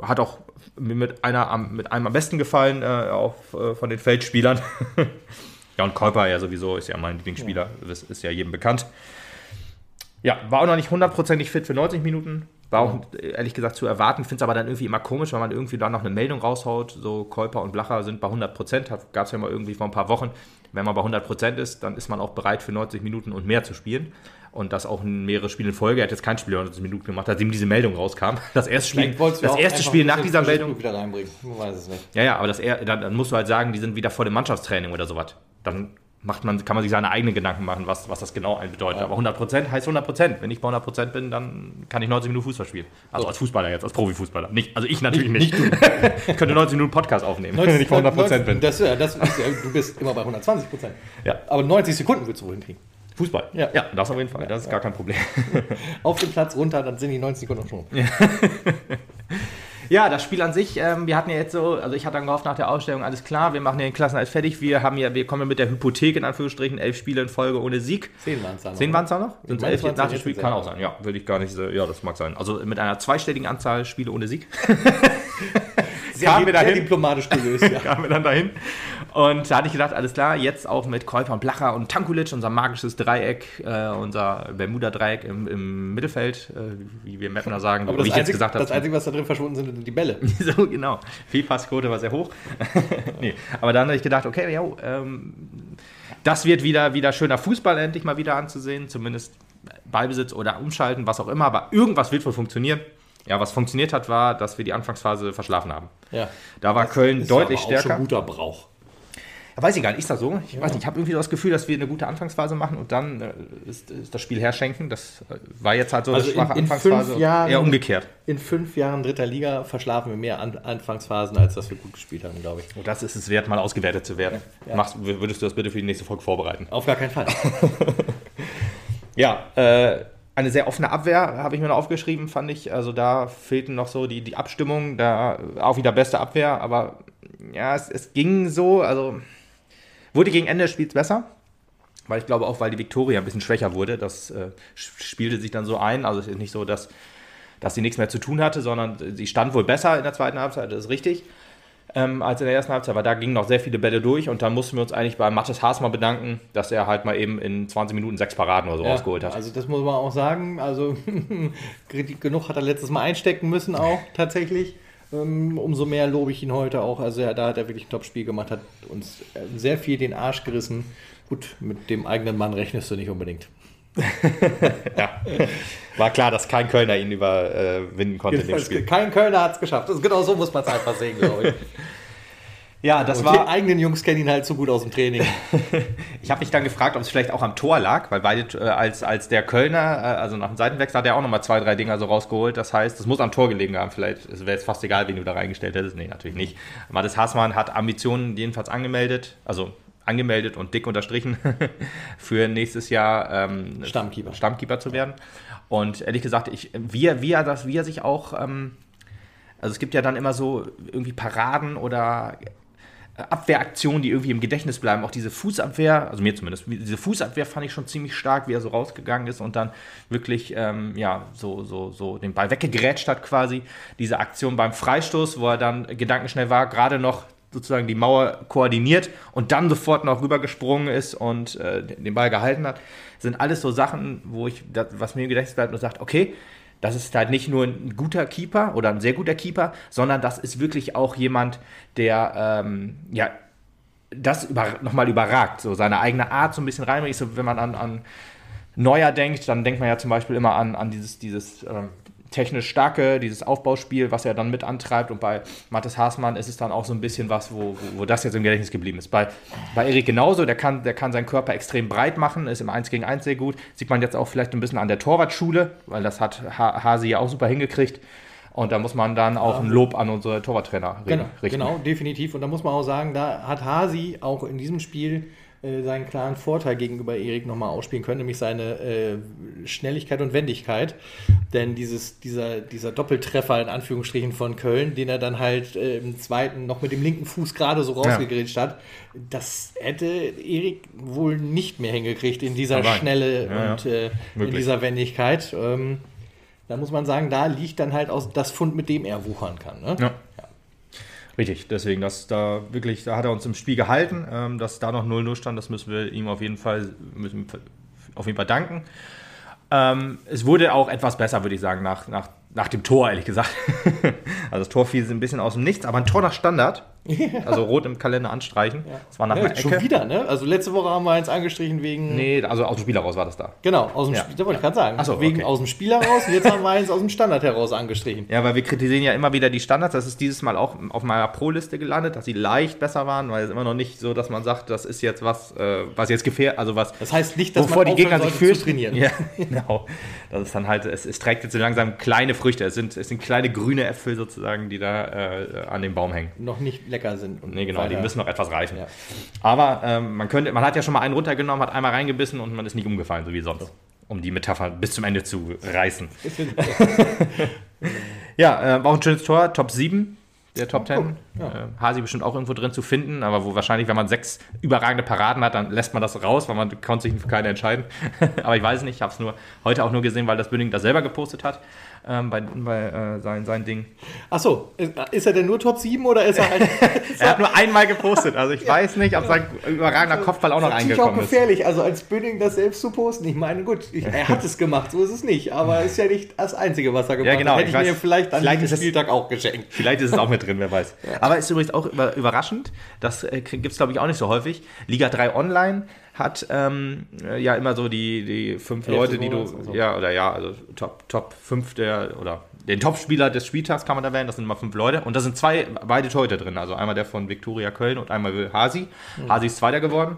Speaker 2: hat auch mit, einer, am- mit einem am besten gefallen, äh, auch äh, von den Feldspielern. ja, und Kolper ja sowieso ist ja mein Lieblingsspieler, das ist ja jedem bekannt. Ja, war auch noch nicht hundertprozentig fit für 90 Minuten. War auch ehrlich gesagt zu erwarten. Finde es aber dann irgendwie immer komisch, weil man irgendwie da noch eine Meldung raushaut. So Kolper und Blacher sind bei 100 Prozent. Gab es ja mal irgendwie vor ein paar Wochen. Wenn man bei 100 Prozent ist, dann ist man auch bereit für 90 Minuten und mehr zu spielen. Und das auch in mehrere Spiele in Folge. Er hat jetzt kein Spiel 90 Minuten gemacht, als ihm diese Meldung rauskam. Das erste Spiel,
Speaker 1: du
Speaker 2: das erste Spiel nach dieser Meldung.
Speaker 1: Wieder reinbringen. Man weiß es nicht.
Speaker 2: Ja, ja, aber das dann, dann musst du halt sagen, die sind wieder vor dem Mannschaftstraining oder sowas. Dann macht man, kann man sich seine eigenen Gedanken machen, was, was das genau ein bedeutet. Aber 100% heißt 100%. Wenn ich bei 100% bin, dann kann ich 90 Minuten Fußball spielen. Also als Fußballer jetzt, als Profifußballer. Nicht, also ich natürlich nicht. ich könnte 90 Minuten Podcast aufnehmen, wenn ich bei 100% bin.
Speaker 1: Das, ja, das ist, ja, du bist immer bei 120 Prozent.
Speaker 2: Ja.
Speaker 1: Aber 90 Sekunden willst du wohl hinkriegen.
Speaker 2: Fußball.
Speaker 1: Ja.
Speaker 2: ja, das auf jeden Fall. Das ist gar kein Problem.
Speaker 1: Auf den Platz runter, dann sind die 90 Sekunden schon.
Speaker 2: Ja, das Spiel an sich, ähm, wir hatten ja jetzt so, also ich hatte dann gehofft nach der Ausstellung, alles klar, wir machen den Klassenerhalt fertig, wir haben ja, wir kommen ja mit der Hypothek in Anführungsstrichen, elf Spiele in Folge ohne Sieg.
Speaker 1: Zehn waren es dann.
Speaker 2: Zehn waren es da noch? Sind elf
Speaker 1: waren
Speaker 2: nach dem
Speaker 1: jetzt
Speaker 2: Spiel? Kann auch sein, ja, würde ich gar nicht, so- ja, das mag sein. Also mit einer zweistelligen Anzahl Spiele ohne Sieg
Speaker 1: Sehr,
Speaker 2: kamen wir
Speaker 1: sehr
Speaker 2: dahin.
Speaker 1: diplomatisch gelöst, ja.
Speaker 2: kamen wir dann dahin. Und da hatte ich gedacht, alles klar, jetzt auch mit Käufer und Blacher und Tankulic, unser magisches Dreieck, äh, unser Bermuda-Dreieck im, im Mittelfeld, äh, wie wir Mettner sagen,
Speaker 1: Aber
Speaker 2: wie
Speaker 1: das,
Speaker 2: ich jetzt
Speaker 1: Einzige,
Speaker 2: gesagt habe.
Speaker 1: das Einzige, was da drin verschwunden sind, sind die Bälle.
Speaker 2: so, genau. Fehlpassquote war sehr hoch. nee, aber dann habe ich gedacht, okay, jo, ähm, das wird wieder, wieder schöner Fußball endlich mal wieder anzusehen, zumindest Ballbesitz oder Umschalten, was auch immer, aber irgendwas wird wohl funktionieren. Ja, was funktioniert hat, war, dass wir die Anfangsphase verschlafen haben.
Speaker 1: Ja.
Speaker 2: Da war Köln
Speaker 1: Ist
Speaker 2: deutlich
Speaker 1: aber auch schon
Speaker 2: stärker.
Speaker 1: guter Brauch.
Speaker 2: Ja, weiß ich gar nicht, ist das so? Ich weiß nicht, ich habe irgendwie das Gefühl, dass wir eine gute Anfangsphase machen und dann äh, ist, ist das Spiel herschenken. Das äh, war jetzt halt so
Speaker 1: Also
Speaker 2: eine schwache
Speaker 1: in- in
Speaker 2: Anfangsphase.
Speaker 1: fünf Jahren-
Speaker 2: Eher umgekehrt.
Speaker 1: In fünf Jahren dritter Liga verschlafen wir mehr An Anfangsphasen, als dass wir gut gespielt haben, glaube ich.
Speaker 2: Und das ist es wert, mal ausgewertet zu werden.
Speaker 1: Ja.
Speaker 2: Machst, würdest du das bitte für die nächste Folge vorbereiten?
Speaker 1: Auf gar keinen Fall.
Speaker 2: Ja, äh, eine sehr offene Abwehr, habe ich mir noch aufgeschrieben, fand ich. Also da fehlten noch so die, die Abstimmung, da auch wieder beste Abwehr, aber ja, es, es ging so, also wurde gegen Ende des Spiels besser. Weil ich glaube auch, weil die Viktoria ein bisschen schwächer wurde, das äh, spielte sich dann so ein. Also es ist nicht so, dass, dass sie nichts mehr zu tun hatte, sondern sie stand wohl besser in der zweiten Halbzeit, das ist richtig ähm, als in der ersten Halbzeit, weil da gingen noch sehr viele Bälle durch und dann mussten wir uns eigentlich bei Mathis Haas mal bedanken, dass er halt mal eben in 20 Minuten sechs Paraden oder so ja, rausgeholt hat.
Speaker 1: Also das muss man auch sagen, also genug hat er letztes Mal einstecken müssen auch tatsächlich. Ähm, umso mehr lobe ich ihn heute auch. Also ja, da hat er wirklich ein Top-Spiel gemacht, hat uns äh, sehr viel den Arsch gerissen. Gut, mit dem eigenen Mann rechnest du nicht unbedingt.
Speaker 2: ja. War klar, dass kein Kölner ihn überwinden konnte in dem Spiel.
Speaker 1: Kein Kölner hat es geschafft. Das, genau so muss man es einfach sehen, glaube ich.
Speaker 2: Ja, das und war.
Speaker 1: Die eigenen Jungs kennen ihn halt so gut aus dem Training.
Speaker 2: ich habe mich dann gefragt, ob es vielleicht auch am Tor lag, weil beide, äh, als, als der Kölner, äh, also nach dem Seitenwechsel, hat er auch nochmal zwei, drei Dinger so rausgeholt. Das heißt, es muss am Tor gelegen haben. Vielleicht wäre es fast egal, wen du da reingestellt hättest. Nee, natürlich nicht. Mathis Haßmann hat Ambitionen jedenfalls angemeldet. Also angemeldet und dick unterstrichen für nächstes Jahr ähm,
Speaker 1: Stammkeeper.
Speaker 2: Stammkeeper zu werden. Und ehrlich gesagt, ich, wie, er, wie, er das, wie er sich auch, ähm, also es gibt ja dann immer so irgendwie Paraden oder Abwehraktionen, die irgendwie im Gedächtnis bleiben. Auch diese Fußabwehr, also mir zumindest, diese Fußabwehr fand ich schon ziemlich stark, wie er so rausgegangen ist und dann wirklich, ähm, ja, so, so, so den Ball weggegrätscht hat quasi. Diese Aktion beim Freistoß, wo er dann gedankenschnell war, gerade noch sozusagen die Mauer koordiniert und dann sofort noch rübergesprungen ist und äh, den Ball gehalten hat, sind alles so Sachen, wo ich, das, was mir im Gedächtnis bleibt und sagt, okay, das ist halt nicht nur ein guter Keeper oder ein sehr guter Keeper, sondern das ist wirklich auch jemand, der ähm, ja das über, nochmal überragt, so seine eigene Art so ein bisschen reinbringt. So, wenn man an, an Neuer denkt, dann denkt man ja zum Beispiel immer an, an dieses, dieses ähm, technisch starke, dieses Aufbauspiel, was er dann mit antreibt. Und bei Mathis Haasmann ist es dann auch so ein bisschen was, wo, wo, wo das jetzt im Gedächtnis geblieben ist. Bei, bei Erik genauso, der kann, der kann seinen Körper extrem breit machen, ist im 1 gegen 1 sehr gut. Sieht man jetzt auch vielleicht ein bisschen an der Torwartschule, weil das hat Hasi ja auch super hingekriegt. Und da muss man dann auch ein Lob an unsere Torwarttrainer
Speaker 1: genau, richten. Genau, definitiv. Und da muss man auch sagen, da hat Hasi auch in diesem Spiel äh, seinen klaren Vorteil gegenüber Erik nochmal ausspielen können, nämlich seine äh, Schnelligkeit und Wendigkeit. Denn dieses, dieser, dieser Doppeltreffer in Anführungsstrichen von Köln, den er dann halt äh, im zweiten noch mit dem linken Fuß gerade so rausgegrätscht ja. hat, das hätte Erik wohl nicht mehr hingekriegt in dieser Aber Schnelle ja, und äh, in dieser Wendigkeit. Ähm, da muss man sagen, da liegt dann halt aus das Fund, mit dem er wuchern kann. Ne?
Speaker 2: Ja. Richtig, deswegen, dass da wirklich, da hat er uns im Spiel gehalten, ähm, dass da noch 0-0 stand, das müssen wir ihm auf jeden Fall, müssen, auf jeden Fall danken. Ähm, es wurde auch etwas besser, würde ich sagen, nach, nach nach dem Tor, ehrlich gesagt. also das Tor fiel ein bisschen aus dem Nichts, aber ein Tor nach Standard. Ja. Also rot im Kalender anstreichen.
Speaker 1: Ja. Das war nach ja, einer Ecke. Schon wieder, ne? Also letzte Woche haben wir eins angestrichen wegen.
Speaker 2: Nee, also aus dem Spiel heraus war das da.
Speaker 1: Genau, aus dem ja. Spiel, da wollte ich gerade sagen. So, wegen okay. aus dem Spiel heraus und jetzt haben wir eins aus dem Standard heraus angestrichen.
Speaker 2: Ja, weil wir kritisieren ja immer wieder die Standards. Das ist dieses Mal auch auf meiner Pro-Liste gelandet, dass sie leicht besser waren, weil es immer noch nicht so, dass man sagt, das ist jetzt was, äh, was jetzt gefährdet, also was.
Speaker 1: Das heißt nicht, dass
Speaker 2: man die Gegner sich fühlt. trainieren. Ja, genau. Das ist dann halt, es, es trägt jetzt so langsam kleine Früchte. Es sind, es sind kleine grüne Äpfel sozusagen, die da äh, an dem Baum hängen.
Speaker 1: Noch nicht lecker sind.
Speaker 2: nee, genau, die müssen noch etwas reifen. Ja. Aber ähm, man, könnte, man hat ja schon mal einen runtergenommen, hat einmal reingebissen und man ist nicht umgefallen, so wie sonst. Um die Metapher bis zum Ende zu reißen. ja, äh, war auch ein schönes Tor, Top 7 der Top 10. Oh, ja. äh, Hasi bestimmt auch irgendwo drin zu finden, aber wo wahrscheinlich, wenn man sechs überragende Paraden hat, dann lässt man das raus, weil man konnte sich für keine entscheiden. aber ich weiß nicht, ich habe es nur heute auch nur gesehen, weil das Bünding das selber gepostet hat ähm, bei, bei äh, sein, sein Ding.
Speaker 1: Achso, ist er denn nur Top 7 oder ist er halt.
Speaker 2: er hat nur einmal gepostet, also ich ja, weiß nicht, ob sein überragender also, Kopfball auch noch eingekommen ist.
Speaker 1: ist auch gefährlich, also als Bünding das selbst zu posten. Ich meine, gut, ich, er hat es gemacht, so ist es nicht, aber ist ja nicht das Einzige, was er gemacht
Speaker 2: ja, genau,
Speaker 1: hat.
Speaker 2: Hätte ich, ich weiß, mir
Speaker 1: vielleicht an vielleicht Spieltag auch geschenkt.
Speaker 2: Vielleicht ist es auch mit drin, wer weiß. Ja. Aber ist übrigens auch überraschend, das äh, gibt es glaube ich auch nicht so häufig. Liga 3 Online hat ähm, ja immer so die, die fünf Hälfte Leute, die du, so. ja, oder ja, also Top, Top 5 der, oder den Top-Spieler des Spieltags kann man da wählen, das sind immer fünf Leute. Und da sind zwei, beide Torhüter drin, also einmal der von Viktoria Köln und einmal Hasi. Mhm. Hasi ist Zweiter geworden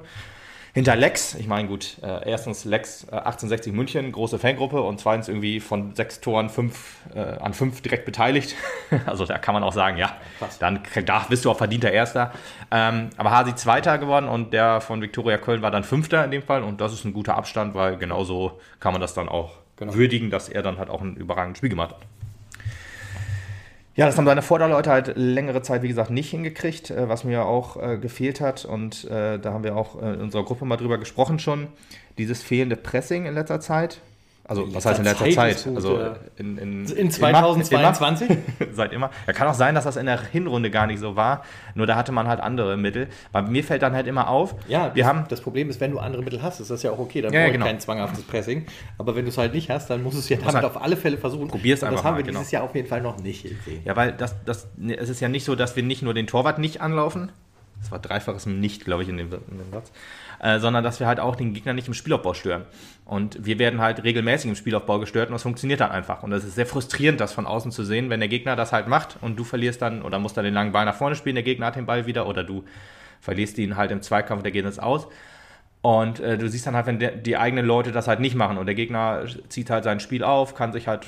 Speaker 2: hinter Lex. Ich meine, gut, äh, erstens Lex äh, 1860 München, große Fangruppe und zweitens irgendwie von sechs Toren fünf, äh, an fünf direkt beteiligt. also da kann man auch sagen, ja, Krass. dann da bist du auch verdienter Erster. Ähm, aber Hasi Zweiter geworden und der von Viktoria Köln war dann Fünfter in dem Fall und das ist ein guter Abstand, weil genauso kann man das dann auch genau. würdigen, dass er dann halt auch ein überragendes Spiel gemacht hat. Ja, das haben seine Vorderleute halt längere Zeit, wie gesagt, nicht hingekriegt, äh, was mir auch äh, gefehlt hat. Und äh, da haben wir auch äh, in unserer Gruppe mal drüber gesprochen schon. Dieses fehlende Pressing in letzter Zeit also, was heißt in letzter Zeit? Zeit?
Speaker 1: also, in, in, in 2022?
Speaker 2: Immer, seit immer. Ja, kann auch sein, dass das in der Hinrunde gar nicht so war. Nur da hatte man halt andere Mittel. Bei mir fällt dann halt immer auf.
Speaker 1: Ja, wir das, haben. Das Problem ist, wenn du andere Mittel hast, ist das ja auch okay. Dann ja, brauche genau. kein zwanghaftes Pressing. Aber wenn du es halt nicht hast, dann musst du es ja damit halt, auf alle Fälle versuchen.
Speaker 2: Probier es einfach.
Speaker 1: Das haben wir mal, dieses genau. Jahr auf jeden Fall noch nicht
Speaker 2: gesehen. Ja, weil das, das, es ist ja nicht so, dass wir nicht nur den Torwart nicht anlaufen. Das war dreifaches Nicht, glaube ich, in dem, in dem Satz. Äh, sondern dass wir halt auch den Gegner nicht im Spielaufbau stören. Und wir werden halt regelmäßig im Spielaufbau gestört und das funktioniert dann einfach. Und es ist sehr frustrierend, das von außen zu sehen, wenn der Gegner das halt macht und du verlierst dann oder musst dann den langen Ball nach vorne spielen, der Gegner hat den Ball wieder oder du verlierst ihn halt im Zweikampf, der geht jetzt aus. Und äh, du siehst dann halt, wenn der, die eigenen Leute das halt nicht machen. Und der Gegner zieht halt sein Spiel auf, kann sich halt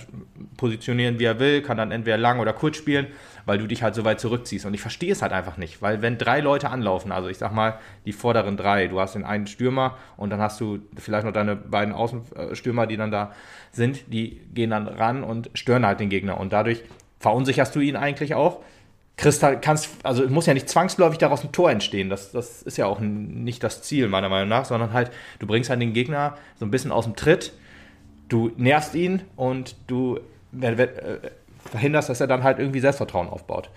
Speaker 2: positionieren, wie er will, kann dann entweder lang oder kurz spielen, weil du dich halt so weit zurückziehst. Und ich verstehe es halt einfach nicht, weil wenn drei Leute anlaufen, also ich sag mal die vorderen drei, du hast den einen Stürmer und dann hast du vielleicht noch deine beiden Außenstürmer, die dann da sind, die gehen dann ran und stören halt den Gegner. Und dadurch verunsicherst du ihn eigentlich auch kriegst halt, kannst, also muss ja nicht zwangsläufig daraus ein Tor entstehen. Das, das ist ja auch nicht das Ziel, meiner Meinung nach, sondern halt, du bringst halt den Gegner so ein bisschen aus dem Tritt, du nervst ihn und du äh, verhinderst, dass er dann halt irgendwie Selbstvertrauen aufbaut.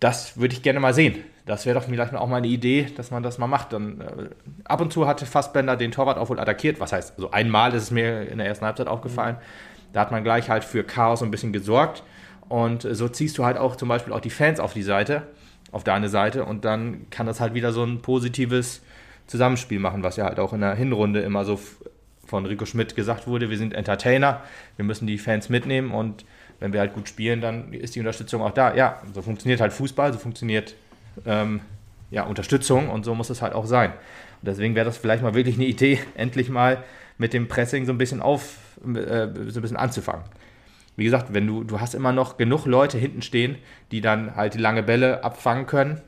Speaker 2: Das würde ich gerne mal sehen. Das wäre doch vielleicht auch mal eine Idee, dass man das mal macht. Dann, äh, ab und zu hatte Fassbender den Torwart auch wohl attackiert. Was heißt, also einmal ist es mir in der ersten Halbzeit aufgefallen. Da hat man gleich halt für Chaos ein bisschen gesorgt. Und so ziehst du halt auch zum Beispiel auch die Fans auf die Seite, auf deine Seite und dann kann das halt wieder so ein positives Zusammenspiel machen, was ja halt auch in der Hinrunde immer so von Rico Schmidt gesagt wurde, wir sind Entertainer, wir müssen die Fans mitnehmen und wenn wir halt gut spielen, dann ist die Unterstützung auch da. Ja, so funktioniert halt Fußball, so funktioniert ähm, ja, Unterstützung und so muss es halt auch sein. Und deswegen wäre das vielleicht mal wirklich eine Idee, endlich mal mit dem Pressing so ein bisschen auf, äh, so ein bisschen anzufangen wie gesagt, wenn du, du hast immer noch genug Leute hinten stehen, die dann halt die lange Bälle abfangen können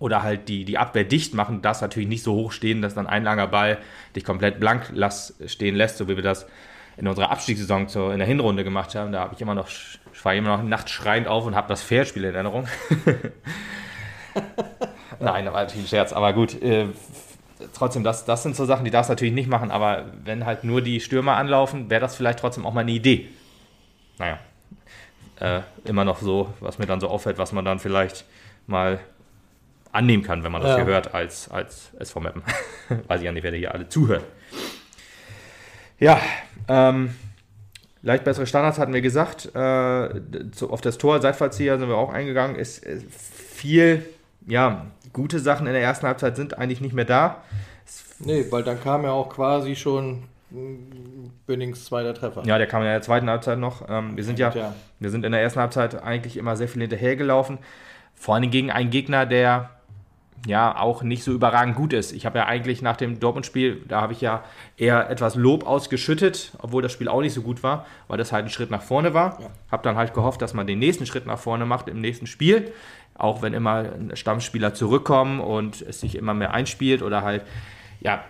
Speaker 2: oder halt die, die Abwehr dicht machen, das natürlich nicht so hoch stehen, dass dann ein langer Ball dich komplett blank lass, stehen lässt, so wie wir das in unserer Abstiegssaison zur, in der Hinrunde gemacht haben. Da habe ich immer noch, ich war immer noch nachts schreiend auf und habe das Fairspiel in Erinnerung. Nein, das war natürlich ein Scherz, aber gut. Äh, trotzdem, das, das sind so Sachen, die darfst du natürlich nicht machen, aber wenn halt nur die Stürmer anlaufen, wäre das vielleicht trotzdem auch mal eine Idee naja, äh, immer noch so, was mir dann so auffällt, was man dann vielleicht mal annehmen kann, wenn man das ja. hier hört als, als SV Mappen. Weiß ich ja nicht, wer hier alle zuhört. Ja, ähm, leicht bessere Standards hatten wir gesagt. Äh, auf das Tor, Seitfallzieher sind wir auch eingegangen. Ist, ist viel, ja, gute Sachen in der ersten Halbzeit sind eigentlich nicht mehr da.
Speaker 1: Nee, weil dann kam ja auch quasi schon Bünnings zweiter Treffer.
Speaker 2: Ja, der kam in der zweiten Halbzeit noch. Ähm, wir sind ja, ja, wir sind in der ersten Halbzeit eigentlich immer sehr viel hinterhergelaufen. Vor allem gegen einen Gegner, der ja auch nicht so überragend gut ist. Ich habe ja eigentlich nach dem Dortmund-Spiel, da habe ich ja eher etwas Lob ausgeschüttet, obwohl das Spiel auch nicht so gut war, weil das halt ein Schritt nach vorne war. Ja. Habe dann halt gehofft, dass man den nächsten Schritt nach vorne macht im nächsten Spiel, auch wenn immer Stammspieler zurückkommen und es sich immer mehr einspielt oder halt ja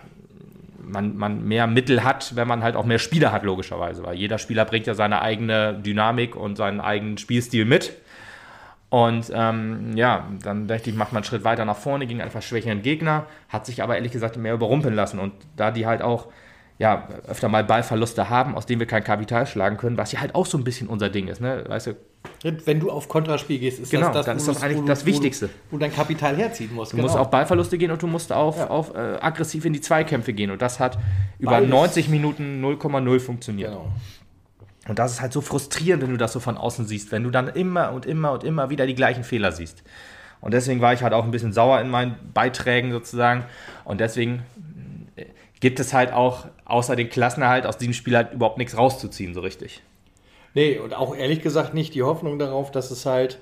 Speaker 2: man, man mehr Mittel hat, wenn man halt auch mehr Spieler hat, logischerweise. Weil jeder Spieler bringt ja seine eigene Dynamik und seinen eigenen Spielstil mit. Und ähm, ja, dann dachte ich, macht man einen Schritt weiter nach vorne gegen einfach schwächeren Gegner, hat sich aber ehrlich gesagt mehr überrumpeln lassen. Und da die halt auch ja, öfter mal Ballverluste haben, aus denen wir kein Kapital schlagen können, was ja halt auch so ein bisschen unser Ding ist. Ne? Weißt du,
Speaker 1: wenn du auf Kontraspiel gehst,
Speaker 2: ist genau, das, das, dann ist das eigentlich das Wichtigste.
Speaker 1: Wo, du dein Kapital herziehen musst.
Speaker 2: Du genau. musst auf Ballverluste gehen und du musst auf, ja. auf äh, aggressiv in die Zweikämpfe gehen. Und das hat über Beides. 90 Minuten 0,0 funktioniert. Genau. Und das ist halt so frustrierend, wenn du das so von außen siehst, wenn du dann immer und immer und immer wieder die gleichen Fehler siehst. Und deswegen war ich halt auch ein bisschen sauer in meinen Beiträgen sozusagen. Und deswegen äh, gibt es halt auch außer den Klassenerhalt aus diesem Spiel halt überhaupt nichts rauszuziehen, so richtig.
Speaker 1: Nee, und auch ehrlich gesagt nicht die Hoffnung darauf, dass es halt.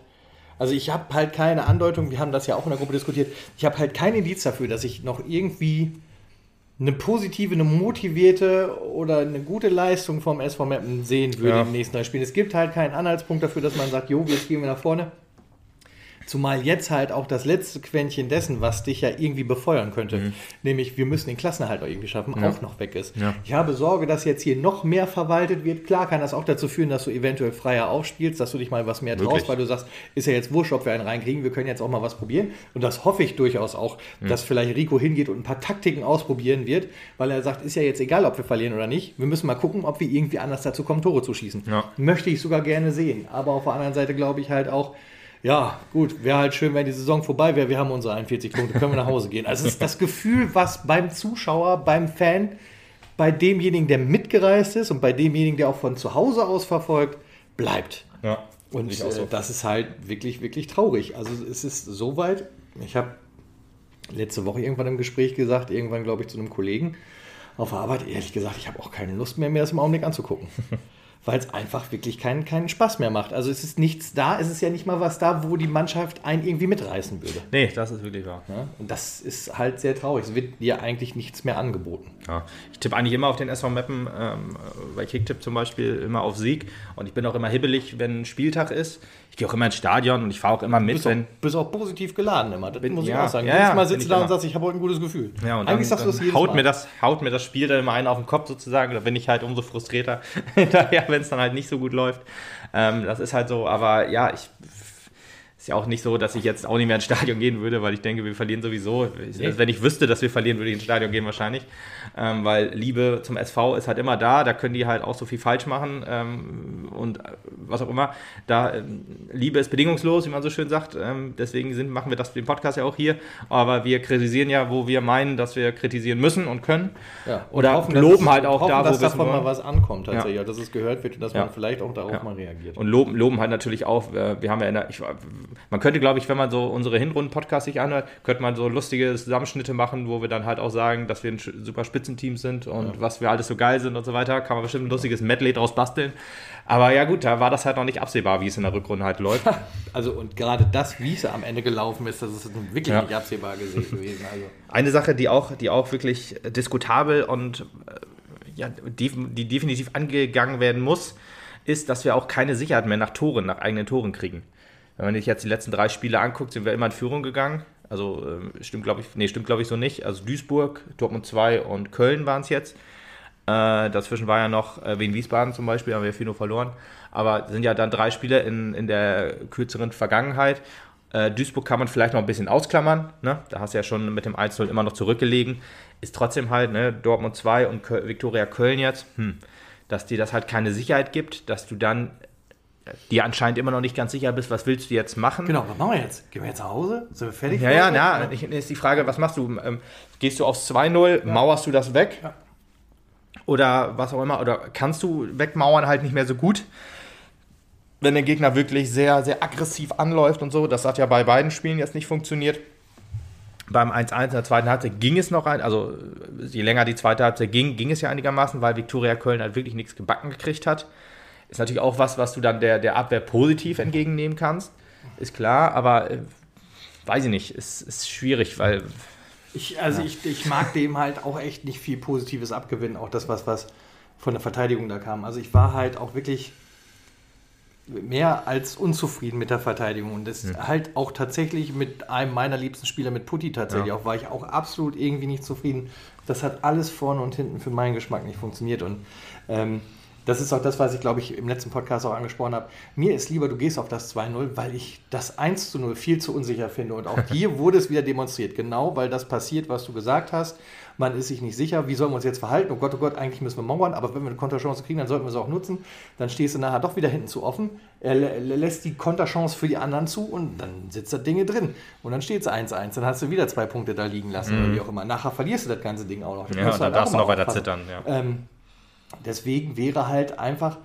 Speaker 1: Also ich habe halt keine Andeutung, wir haben das ja auch in der Gruppe diskutiert, ich habe halt kein Indiz dafür, dass ich noch irgendwie eine positive, eine motivierte oder eine gute Leistung vom SV Mappen sehen würde ja. im nächsten Spiel. Es gibt halt keinen Anhaltspunkt dafür, dass man sagt, jo, jetzt gehen wir nach vorne. Zumal jetzt halt auch das letzte Quäntchen dessen, was dich ja irgendwie befeuern könnte,
Speaker 2: Mhm.
Speaker 1: nämlich wir müssen den Klassenerhalt auch irgendwie schaffen, auch noch weg ist.
Speaker 2: Ja.
Speaker 1: Ich habe Sorge, dass jetzt hier noch mehr verwaltet wird. Klar kann das auch dazu führen, dass du eventuell freier aufspielst, dass du dich mal was mehr traust,
Speaker 2: Wirklich?
Speaker 1: weil du sagst, ist ja jetzt wurscht, ob wir einen reinkriegen, wir können jetzt auch mal was probieren. Und das hoffe ich durchaus auch,
Speaker 2: Mhm.
Speaker 1: dass vielleicht Rico hingeht und ein paar Taktiken ausprobieren wird, weil er sagt, ist ja jetzt egal, ob wir verlieren oder nicht. Wir müssen mal gucken, ob wir irgendwie anders dazu kommen, Tore zu schießen.
Speaker 2: Ja.
Speaker 1: Möchte ich sogar gerne sehen. Aber auf der anderen Seite glaube ich halt auch, ja, gut, wäre halt schön, wenn die Saison vorbei wäre. Wir haben unsere 41 Punkte, können wir nach Hause gehen. Also es ist das Gefühl, was beim Zuschauer, beim Fan, bei demjenigen, der mitgereist ist und bei demjenigen, der auch von zu Hause aus verfolgt, bleibt.
Speaker 2: Ja.
Speaker 1: Und
Speaker 2: so.
Speaker 1: äh, das ist halt wirklich, wirklich traurig. Also es ist so weit, ich habe letzte Woche irgendwann im Gespräch gesagt, irgendwann glaube ich zu einem Kollegen auf der Arbeit, ehrlich gesagt, ich habe auch keine Lust mehr, mir das im Augenblick anzugucken. Weil es einfach wirklich keinen, keinen Spaß mehr macht. Also es ist nichts da, es ist ja nicht mal was da, wo die Mannschaft einen irgendwie mitreißen würde.
Speaker 2: Nee, das ist wirklich wahr.
Speaker 1: Ja? Und das ist halt sehr traurig. Es wird dir eigentlich nichts mehr angeboten.
Speaker 2: Ja, ich tippe eigentlich immer auf den SV Meppen, ähm, bei Kicktipp zum Beispiel immer auf Sieg. Und ich bin auch immer hibbelig, wenn ein Spieltag ist. Ich gehe auch immer ins Stadion und ich fahre auch immer
Speaker 1: Du
Speaker 2: mit,
Speaker 1: bist, auch,
Speaker 2: wenn.
Speaker 1: bist auch positiv geladen immer. Das muss ich
Speaker 2: ja,
Speaker 1: auch sagen.
Speaker 2: ja,
Speaker 1: Jedes Mal
Speaker 2: bin
Speaker 1: sitzt du da und sagst, ich habe heute ein gutes Gefühl.
Speaker 2: Ja, und
Speaker 1: Eigentlich
Speaker 2: dann,
Speaker 1: sagst du das jedes
Speaker 2: haut
Speaker 1: Mal.
Speaker 2: mir das haut mir das Spiel dann immer einen auf den Kopf sozusagen. Da bin ich halt umso frustrierter hinterher, wenn es dann halt nicht so gut läuft. Ähm, das ist halt so, aber ja, ich. Ist ja auch nicht so, dass ich jetzt auch nicht mehr ins Stadion gehen würde, weil ich denke, wir verlieren sowieso. Also wenn ich wüsste, dass wir verlieren, würde ich ins Stadion gehen wahrscheinlich. Ähm, weil Liebe zum SV ist halt immer da, da können die halt auch so viel falsch machen ähm, und äh, was auch immer. Da ähm, Liebe ist bedingungslos, wie man so schön sagt. Ähm, deswegen sind, machen wir das den Podcast ja auch hier. Aber wir kritisieren ja, wo wir meinen, dass wir kritisieren müssen und können.
Speaker 1: Ja, und
Speaker 2: Oder
Speaker 1: hoffen,
Speaker 2: loben halt auch
Speaker 1: hoffen,
Speaker 2: da, wo
Speaker 1: dass davon
Speaker 2: wollen.
Speaker 1: mal was ankommt tatsächlich, dass es gehört wird und dass
Speaker 2: Ja.
Speaker 1: man vielleicht auch darauf
Speaker 2: Ja.
Speaker 1: mal reagiert.
Speaker 2: Und loben, loben halt natürlich auch, äh, wir haben ja in der, ich, man könnte, glaube ich, wenn man so unsere Hinrunden-Podcasts sich anhört, könnte man so lustige Zusammenschnitte machen, wo wir dann halt auch sagen, dass wir ein super Spitzenteam sind und was wir alles so geil sind und so weiter. Kann man bestimmt ein lustiges Medley draus basteln. Aber ja gut, da war das halt noch nicht absehbar, wie es in der Rückrunde halt läuft.
Speaker 1: Also und gerade das, wie es am Ende gelaufen ist, das ist wirklich
Speaker 2: Ja.
Speaker 1: nicht absehbar gesehen gewesen. Also
Speaker 2: Eine Sache, die auch, die auch wirklich diskutabel und äh, ja, def die definitiv angegangen werden muss, ist, dass wir auch keine Sicherheit mehr nach Toren, nach eigenen Toren kriegen. Wenn man sich jetzt die letzten drei Spiele anguckt, sind wir immer in Führung gegangen. Also ähm, stimmt, glaube ich, nee, stimmt, glaube ich, so nicht. Also Duisburg, Dortmund 2 und Köln waren es jetzt. Äh, dazwischen war ja noch äh, Wien Wiesbaden zum Beispiel, haben wir 4 verloren. Aber sind ja dann drei Spiele in, in der kürzeren Vergangenheit. Äh, Duisburg kann man vielleicht noch ein bisschen ausklammern. Ne? Da hast du ja schon mit dem 1-0 immer noch zurückgelegen. Ist trotzdem halt, ne, Dortmund 2 und Köl Viktoria Köln jetzt, hm, dass dir das halt keine Sicherheit gibt, dass du dann äh, dir anscheinend immer noch nicht ganz sicher bist, was willst du jetzt machen.
Speaker 1: genau, was machen wir jetzt? Gehen wir jetzt nach Hause? Sind wir fertig?
Speaker 2: Ja, ja, na, ich, ist die Frage, was machst du? Ähm, gehst du aufs 2-0, mauerst du das weg?
Speaker 1: Ja.
Speaker 2: Oder was auch immer, oder kannst du wegmauern halt nicht mehr so gut? Wenn der Gegner wirklich sehr, sehr aggressiv anläuft und so, das hat ja bei beiden Spielen jetzt nicht funktioniert. Beim 1-1 in der zweiten Halbzeit ging es noch ein, also je länger die zweite Halbzeit ging, ging es ja einigermaßen, weil Viktoria Köln halt wirklich nichts gebacken gekriegt hat. Ist natürlich auch was, was du dann der, der Abwehr positiv entgegennehmen kannst, ist klar, aber äh, weiß ich nicht, ist, ist schwierig, weil
Speaker 1: Ich, also ich, ich mag dem halt auch echt nicht viel Positives abgewinnen, auch das, was, was von der Verteidigung da kam. Also ich war halt auch wirklich mehr als unzufrieden mit der Verteidigung. Und das halt auch tatsächlich mit einem meiner liebsten Spieler, mit Putti tatsächlich
Speaker 2: Ja.
Speaker 1: auch, war ich auch absolut irgendwie nicht zufrieden. Das hat alles vorne und hinten für meinen Geschmack nicht funktioniert. Und ähm, das ist auch das, was ich, glaube ich, im letzten Podcast auch angesprochen habe. Mir ist lieber, du gehst auf das 2-0, weil ich das 1 zu 0 viel zu unsicher finde. Und auch hier wurde es wieder demonstriert. Genau, weil das passiert, was du gesagt hast. Man ist sich nicht sicher, wie sollen wir uns jetzt verhalten? Oh Gott, oh Gott, eigentlich müssen wir mauern, aber wenn wir eine Konterchance kriegen, dann sollten wir sie auch nutzen. Dann stehst du nachher doch wieder hinten zu offen. Er lä- lä- lässt die Konterchance für die anderen zu und dann sitzt das Ding drin. Und dann steht es 1-1. Dann hast du wieder zwei Punkte da liegen lassen oder wie auch immer. Nachher verlierst du das ganze Ding auch noch.
Speaker 2: ja, da
Speaker 1: halt
Speaker 2: darfst du noch weiter
Speaker 1: aufpassen.
Speaker 2: zittern. Ja.
Speaker 1: Ähm, deswegen wäre halt einfach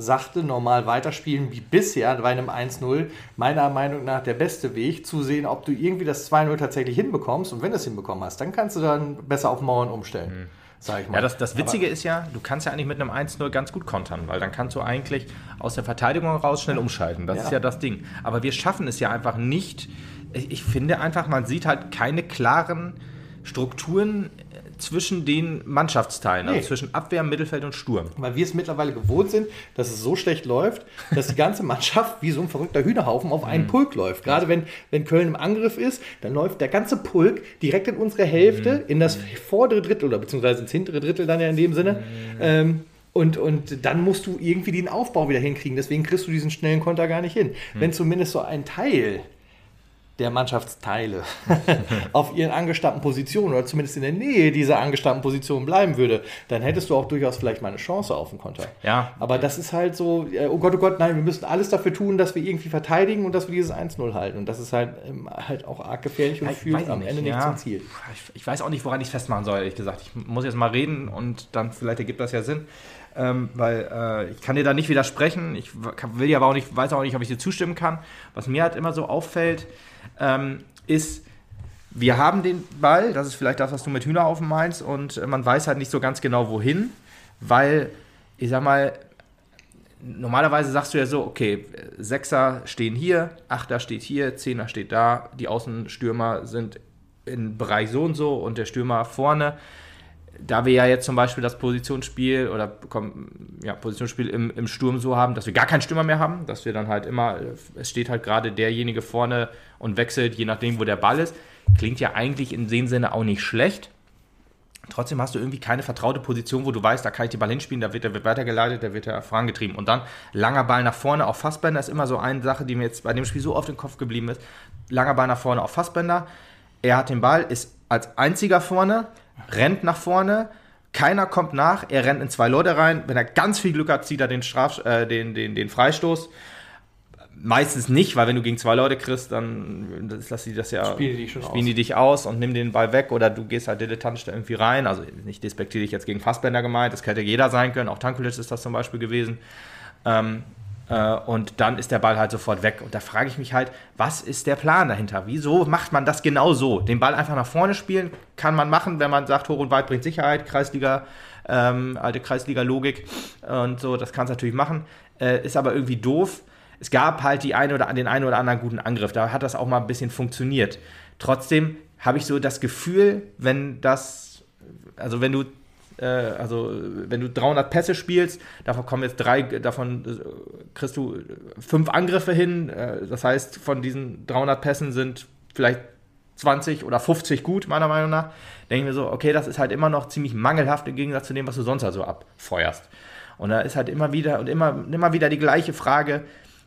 Speaker 1: sachte, normal weiterspielen wie bisher bei einem 1-0 meiner Meinung nach der beste Weg, zu sehen, ob du irgendwie das 2-0 tatsächlich hinbekommst. Und wenn du es hinbekommen hast, dann kannst du dann besser auf Mauern umstellen. Sag ich mal.
Speaker 2: Ja, das, das Witzige ist ja, du kannst ja eigentlich mit einem 1-0 ganz gut kontern, weil dann kannst du eigentlich aus der Verteidigung raus schnell umschalten. Das
Speaker 1: Ja.
Speaker 2: ist ja das Ding. Aber wir schaffen es ja einfach nicht. Ich, ich finde einfach, man sieht halt keine klaren Strukturen zwischen den Mannschaftsteilen,
Speaker 1: Nee.
Speaker 2: also zwischen Abwehr, Mittelfeld und Sturm.
Speaker 1: Weil wir es mittlerweile gewohnt sind, dass es so schlecht läuft, dass die ganze Mannschaft wie so ein verrückter Hühnerhaufen auf einen Pulk läuft. Gerade wenn, wenn Köln im Angriff ist, dann läuft der ganze Pulk direkt in unsere Hälfte, in das vordere Drittel oder beziehungsweise ins hintere Drittel dann ja in dem Sinne. Ähm, und, und dann musst du irgendwie den Aufbau wieder hinkriegen. Deswegen kriegst du diesen schnellen Konter gar nicht hin. Wenn zumindest so ein Teil der Mannschaftsteile auf ihren angestammten Positionen oder zumindest in der Nähe dieser angestammten Position bleiben würde, dann hättest du auch durchaus vielleicht mal eine Chance auf den Konter.
Speaker 2: Ja.
Speaker 1: Aber das ist halt so, äh, oh Gott, oh Gott, nein, wir müssen alles dafür tun, dass wir irgendwie verteidigen und dass wir dieses 1-0 halten. Und das ist halt, ähm, halt auch arg gefährlich und
Speaker 2: Ich
Speaker 1: führt am
Speaker 2: nicht,
Speaker 1: Ende
Speaker 2: ja.
Speaker 1: nicht zum Ziel.
Speaker 2: Ich, ich weiß auch nicht, woran ich festmachen soll, ehrlich gesagt. Ich muss jetzt mal reden und dann vielleicht ergibt das ja Sinn. Ähm, weil äh, ich kann dir da nicht widersprechen. Ich will ja auch nicht, weiß auch nicht, ob ich dir zustimmen kann. Was mir halt immer so auffällt, ähm, ist, wir haben den Ball, das ist vielleicht das, was du mit Hühnerhaufen meinst, und äh, man weiß halt nicht so ganz genau wohin, weil, ich sag mal, normalerweise sagst du ja so, okay, Sechser stehen hier, Achter steht hier, Zehner steht da, die Außenstürmer sind im Bereich so und so und der Stürmer vorne. Da wir ja jetzt zum Beispiel das Positionsspiel oder ja, Positionsspiel im, im Sturm so haben, dass wir gar keinen Stürmer mehr haben, dass wir dann halt immer, es steht halt gerade derjenige vorne und wechselt, je nachdem, wo der Ball ist. Klingt ja eigentlich in dem Sinne auch nicht schlecht. Trotzdem hast du irgendwie keine vertraute Position, wo du weißt, da kann ich den Ball hinspielen, da wird er weitergeleitet, da wird er vorangetrieben. Und dann langer Ball nach vorne auf Fassbender ist immer so eine Sache, die mir jetzt bei dem Spiel so oft im Kopf geblieben ist. Langer Ball nach vorne auf Fassbender. Er hat den Ball, ist als einziger vorne, rennt nach vorne, keiner kommt nach, er rennt in zwei Leute rein. Wenn er ganz viel Glück hat, zieht er den, Straf, äh, den, den, den Freistoß. Meistens nicht, weil wenn du gegen zwei Leute kriegst, dann das, lass die das ja
Speaker 1: Spielen die dich
Speaker 2: spielen
Speaker 1: aus.
Speaker 2: die dich aus und nimm den Ball weg oder du gehst halt dilettantisch da irgendwie rein. Also nicht despektierlich jetzt gegen Fassbender gemeint, das hätte jeder sein können, auch Tankulic ist das zum Beispiel gewesen. Ähm, äh, und dann ist der Ball halt sofort weg. Und da frage ich mich halt, was ist der Plan dahinter? Wieso macht man das genau so? Den Ball einfach nach vorne spielen kann man machen, wenn man sagt, hoch und weit bringt Sicherheit, Kreisliga, ähm, alte Kreisliga-Logik und so, das kannst du natürlich machen. Äh, ist aber irgendwie doof. Es gab halt die eine oder, den einen oder anderen guten Angriff, da hat das auch mal ein bisschen funktioniert. Trotzdem habe ich so das Gefühl, wenn das, also wenn du äh, also wenn du 300 Pässe spielst, davon kommen jetzt drei, davon äh, kriegst du fünf Angriffe hin. Äh, das heißt, von diesen 300 Pässen sind vielleicht 20 oder 50 gut, meiner Meinung nach. Denke ich mir so, okay, das ist halt immer noch ziemlich mangelhaft im Gegensatz zu dem, was du sonst also abfeuerst. Und da ist halt immer wieder und immer, immer wieder die gleiche Frage,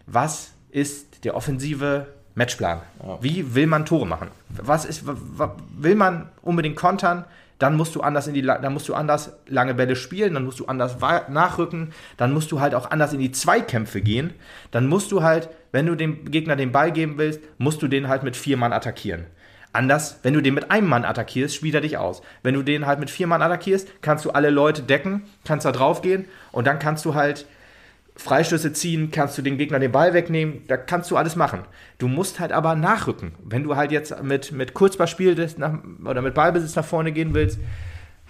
Speaker 2: was ist der offensive Matchplan? Wie will man Tore machen? Was ist, will man unbedingt kontern? Dann musst du anders in die, dann musst du anders lange Bälle spielen, dann musst du anders nachrücken, dann musst du halt auch anders in die Zweikämpfe gehen. Dann musst du halt, wenn du dem Gegner den Ball geben willst, musst du den halt mit vier Mann attackieren. Anders, wenn du den mit einem Mann attackierst, spielt er dich aus. Wenn du den halt mit vier Mann attackierst, kannst du alle Leute decken, kannst da drauf gehen und dann kannst du halt Freistöße ziehen, kannst du den Gegner den Ball wegnehmen, da kannst du alles machen. Du musst halt aber nachrücken. Wenn du halt jetzt mit, mit Kurzballspiel nach, oder mit Ballbesitz nach vorne gehen willst,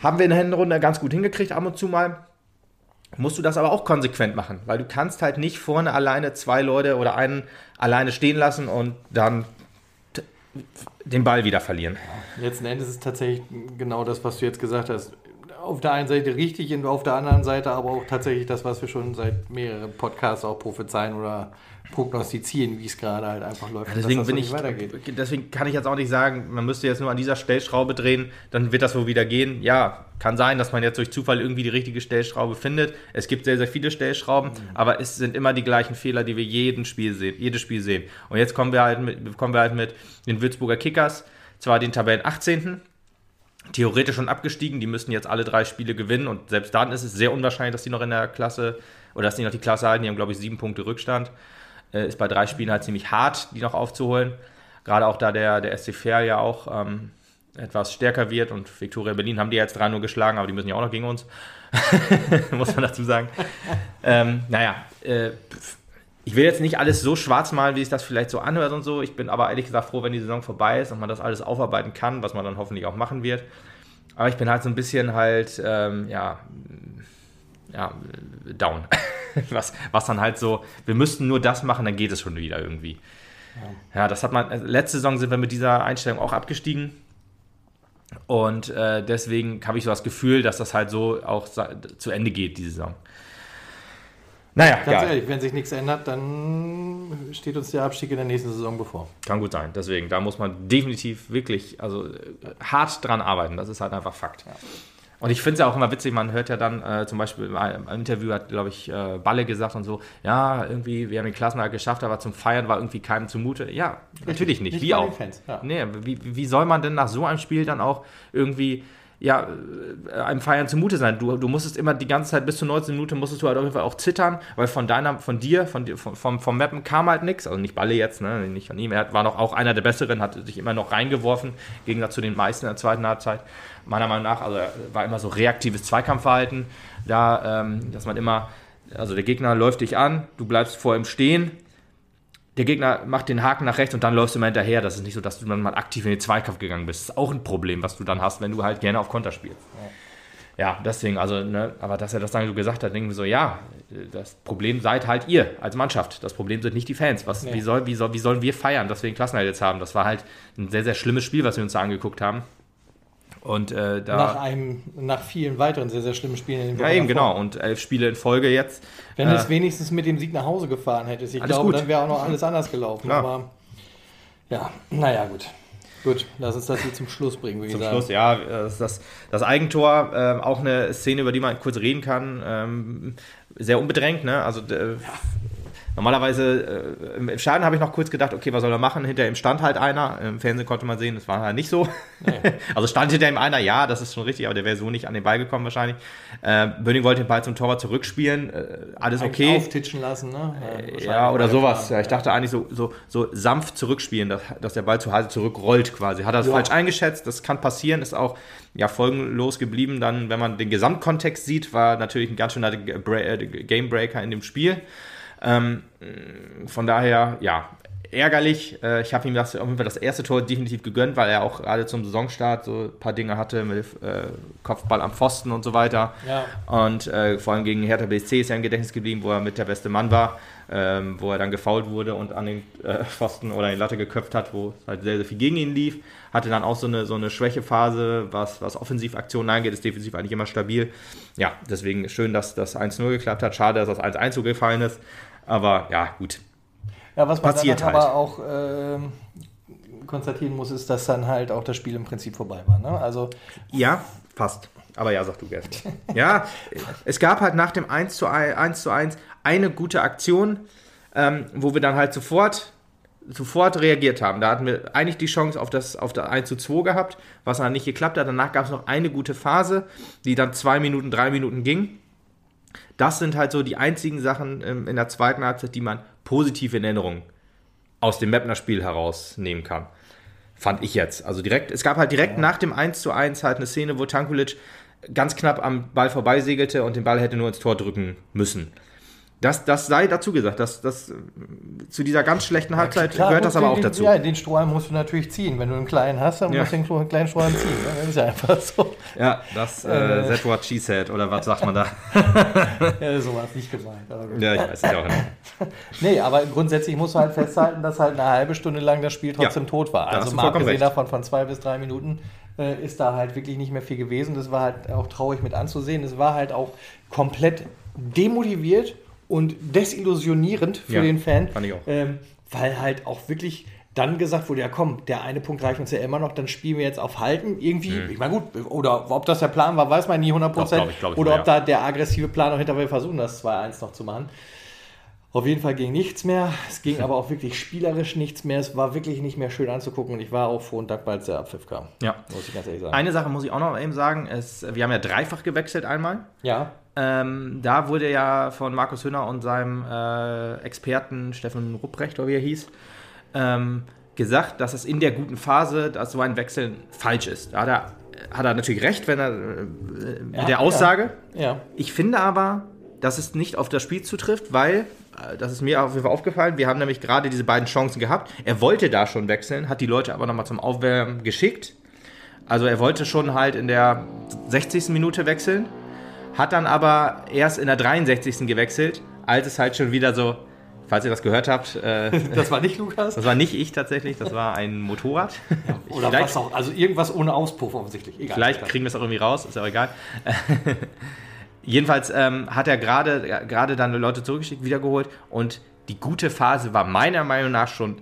Speaker 2: haben wir in der Hinrunde ganz gut hingekriegt, ab und zu mal. Musst du das aber auch konsequent machen, weil du kannst halt nicht vorne alleine zwei Leute oder einen alleine stehen lassen und dann den Ball wieder verlieren.
Speaker 1: Letzten Endes ist es tatsächlich genau das, was du jetzt gesagt hast. Auf der einen Seite richtig und auf der anderen Seite aber auch tatsächlich das, was wir schon seit mehreren Podcasts auch prophezeien oder prognostizieren, wie es gerade halt einfach läuft. und
Speaker 2: Deswegen
Speaker 1: dass das
Speaker 2: bin
Speaker 1: so
Speaker 2: ich,
Speaker 1: weitergeht.
Speaker 2: deswegen kann ich jetzt auch nicht sagen, man müsste jetzt nur an dieser Stellschraube drehen, dann wird das wohl wieder gehen. Ja, kann sein, dass man jetzt durch Zufall irgendwie die richtige Stellschraube findet. Es gibt sehr, sehr viele Stellschrauben, aber es sind immer die gleichen Fehler, die wir jeden Spiel sehen, jedes Spiel sehen. Und jetzt kommen wir halt mit, kommen wir halt mit den Würzburger Kickers, zwar den Tabellen 18. Theoretisch schon abgestiegen, die müssten jetzt alle drei Spiele gewinnen und selbst dann ist es sehr unwahrscheinlich, dass die noch in der Klasse oder dass die noch die Klasse halten. Die haben, glaube ich, sieben Punkte Rückstand. Äh, ist bei drei Spielen halt ziemlich hart, die noch aufzuholen. Gerade auch da der, der SC Verl ja auch ähm, etwas stärker wird und Viktoria Berlin haben die jetzt 3-0 geschlagen, aber die müssen ja auch noch gegen uns. Muss man dazu sagen. ähm, naja, äh, ich will jetzt nicht alles so schwarz malen, wie es das vielleicht so anhört und so. Ich bin aber ehrlich gesagt froh, wenn die Saison vorbei ist und man das alles aufarbeiten kann, was man dann hoffentlich auch machen wird. Aber ich bin halt so ein bisschen halt, ähm, ja, ja, down. was, was dann halt so, wir müssten nur das machen, dann geht es schon wieder irgendwie. Ja, das hat man, also letzte Saison sind wir mit dieser Einstellung auch abgestiegen. Und äh, deswegen habe ich so das Gefühl, dass das halt so auch zu Ende geht, diese Saison.
Speaker 1: Naja, ganz geil. ehrlich, wenn sich nichts ändert, dann steht uns der Abstieg in der nächsten Saison bevor.
Speaker 2: Kann gut sein. Deswegen, da muss man definitiv wirklich also äh, hart dran arbeiten. Das ist halt einfach Fakt. Ja. Und ich finde es ja auch immer witzig, man hört ja dann äh, zum Beispiel im, im Interview hat, glaube ich, äh, Balle gesagt und so, ja, irgendwie, wir haben den Klassenerhalt geschafft, aber zum Feiern war irgendwie keinem zumute. Ja, natürlich nicht. nicht wie auch. Fans, ja. Nee, wie, wie soll man denn nach so einem Spiel dann auch irgendwie ja, äh, einem Feiern zumute sein. Du, du musstest immer die ganze Zeit bis zur 19 Minute musstest du halt auf jeden Fall auch zittern, weil von deiner, von dir, von dir, vom, vom Mappen kam halt nichts. Also nicht Balle jetzt, ne? nicht von ihm. Er war noch auch einer der Besseren, hat sich immer noch reingeworfen, im Gegensatz zu den meisten in der zweiten Halbzeit. Meiner Meinung nach, also war immer so reaktives Zweikampfverhalten, da, ähm, dass man immer, also der Gegner läuft dich an, du bleibst vor ihm stehen, der Gegner macht den Haken nach rechts und dann läufst du mal hinterher. Das ist nicht so, dass du dann mal aktiv in den Zweikampf gegangen bist. Das ist auch ein Problem, was du dann hast, wenn du halt gerne auf Konter spielst. Ja, ja deswegen, also, ne, aber dass er das dann so gesagt hat, denken wir so, ja, das Problem seid halt ihr als Mannschaft. Das Problem sind nicht die Fans. Was, nee. wie, soll, wie, soll, wie sollen wir feiern, dass wir den Klassenerhalt jetzt haben? Das war halt ein sehr, sehr schlimmes Spiel, was wir uns da angeguckt haben. Und äh, da.
Speaker 1: Nach einem, nach vielen weiteren sehr, sehr schlimmen Spielen
Speaker 2: in den Ja, eben, genau. Und elf Spiele in Folge jetzt.
Speaker 1: Wenn äh, es wenigstens mit dem Sieg nach Hause gefahren hättest, ich glaube, gut. dann wäre auch noch alles anders gelaufen. Ja. Aber ja, naja, gut. Gut, lass uns das hier zum Schluss bringen,
Speaker 2: Zum sagen. Schluss, ja. Das, das, das Eigentor, äh, auch eine Szene, über die man kurz reden kann. Ähm, sehr unbedrängt, ne? Also äh, ja. Normalerweise äh, im Stadion habe ich noch kurz gedacht, okay, was soll er machen? Hinter ihm stand halt einer. Im Fernsehen konnte man sehen, das war halt nicht so. Nee. also stand hinter ihm einer, ja, das ist schon richtig, aber der wäre so nicht an den Ball gekommen wahrscheinlich. Äh, Böning wollte den Ball zum Torwart zurückspielen. Äh, alles eigentlich okay.
Speaker 1: Auftitschen lassen, ne?
Speaker 2: Ja, ja oder sowas. Ja, ich dachte eigentlich so, so, so sanft zurückspielen, dass, dass der Ball zu Hause zurückrollt quasi. Hat er das ja. falsch eingeschätzt? Das kann passieren, ist auch ja, folgenlos geblieben. Dann, wenn man den Gesamtkontext sieht, war natürlich ein ganz schöner Gamebreaker in dem Spiel. Ähm, von daher, ja, ärgerlich. Äh, ich habe ihm das, auf jeden Fall das erste Tor definitiv gegönnt, weil er auch gerade zum Saisonstart so ein paar Dinge hatte mit äh, Kopfball am Pfosten und so weiter. Ja. Und äh, vor allem gegen Hertha BSC ist er im Gedächtnis geblieben, wo er mit der beste Mann war, ähm, wo er dann gefault wurde und an den äh, Pfosten oder in die Latte geköpft hat, wo halt sehr, sehr viel gegen ihn lief. Hatte dann auch so eine, so eine Schwächephase, was, was Offensivaktionen angeht, ist defensiv eigentlich immer stabil. Ja, deswegen schön, dass das 1-0 geklappt hat. Schade, dass das 1-1 zugefallen ist. Aber ja, gut.
Speaker 1: Ja, was man Passiert halt. aber auch äh, konstatieren muss, ist, dass dann halt auch das Spiel im Prinzip vorbei war. Ne? Also
Speaker 2: ja, fast. Aber ja, sag du gerne. ja, es gab halt nach dem 1 zu 1, zu 1 eine gute Aktion, ähm, wo wir dann halt sofort, sofort reagiert haben. Da hatten wir eigentlich die Chance auf das, auf das 1 zu 2 gehabt, was dann nicht geklappt hat. Danach gab es noch eine gute Phase, die dann zwei Minuten, drei Minuten ging. Das sind halt so die einzigen Sachen ähm, in der zweiten Halbzeit, die man positiv in Erinnerung aus dem Mapner-Spiel herausnehmen kann. Fand ich jetzt. Also direkt, es gab halt direkt ja. nach dem 1 zu 1 halt eine Szene, wo Tankulic ganz knapp am Ball vorbeisegelte und den Ball hätte nur ins Tor drücken müssen. Das, das sei dazu gesagt, dass das zu dieser ganz schlechten Halbzeit ja, gehört das aber
Speaker 1: den,
Speaker 2: auch dazu.
Speaker 1: Ja, den Strohhalm musst du natürlich ziehen. Wenn du einen kleinen hast, dann ja. musst du den kleinen Strohhalm ziehen. Ne? Das ist ja einfach so.
Speaker 2: Ja, das äh, äh, That what she said, oder was sagt man da?
Speaker 1: ja, so war es nicht gemeint.
Speaker 2: ja, ich weiß es auch nicht.
Speaker 1: nee, aber grundsätzlich musst du halt festhalten, dass halt eine halbe Stunde lang das Spiel trotzdem ja, tot war. Also mal abgesehen recht. davon von zwei bis drei Minuten äh, ist da halt wirklich nicht mehr viel gewesen. Das war halt auch traurig mit anzusehen. Es war halt auch komplett demotiviert und desillusionierend für ja, den Fan. Fand ich auch. Ähm, weil halt auch wirklich dann gesagt wurde, ja komm, der eine Punkt reicht uns ja immer noch, dann spielen wir jetzt auf Halten. Irgendwie, mhm. ich meine gut, oder ob das der Plan war, weiß man nie 100%. Doch, glaub ich, glaub ich oder ob da der aggressive Plan noch hinter wir versuchen, das 2-1 noch zu machen. Auf jeden Fall ging nichts mehr. Es ging aber auch wirklich spielerisch nichts mehr. Es war wirklich nicht mehr schön anzugucken und ich war auch froh und dankbar, als der Abpfiff kam.
Speaker 2: Ja. Muss ich ganz ehrlich sagen. Eine Sache muss ich auch noch eben sagen. Es, wir haben ja dreifach gewechselt einmal.
Speaker 1: Ja.
Speaker 2: Ähm, da wurde ja von Markus Hühner und seinem äh, Experten Steffen Rupprecht, oder wie er hieß, ähm, gesagt, dass es in der guten Phase, dass so ein Wechsel falsch ist. Da hat er, hat er natürlich recht, wenn er äh, mit ja, der Aussage.
Speaker 1: Ja. ja.
Speaker 2: Ich finde aber, dass es nicht auf das Spiel zutrifft, weil, äh, das ist mir auf jeden Fall aufgefallen, wir haben nämlich gerade diese beiden Chancen gehabt. Er wollte da schon wechseln, hat die Leute aber nochmal zum Aufwärmen geschickt. Also er wollte schon halt in der 60. Minute wechseln hat dann aber erst in der 63. gewechselt, als es halt schon wieder so falls ihr das gehört habt. Äh,
Speaker 1: das war nicht Lukas?
Speaker 2: Das war nicht ich tatsächlich, das war ein Motorrad.
Speaker 1: Ja, oder vielleicht, was auch, also irgendwas ohne Auspuff offensichtlich.
Speaker 2: Egal, vielleicht kriegen wir es auch irgendwie raus, ist ja auch egal. Jedenfalls ähm, hat er gerade gerade dann Leute zurückgeschickt, wiedergeholt und die gute Phase war meiner Meinung nach schon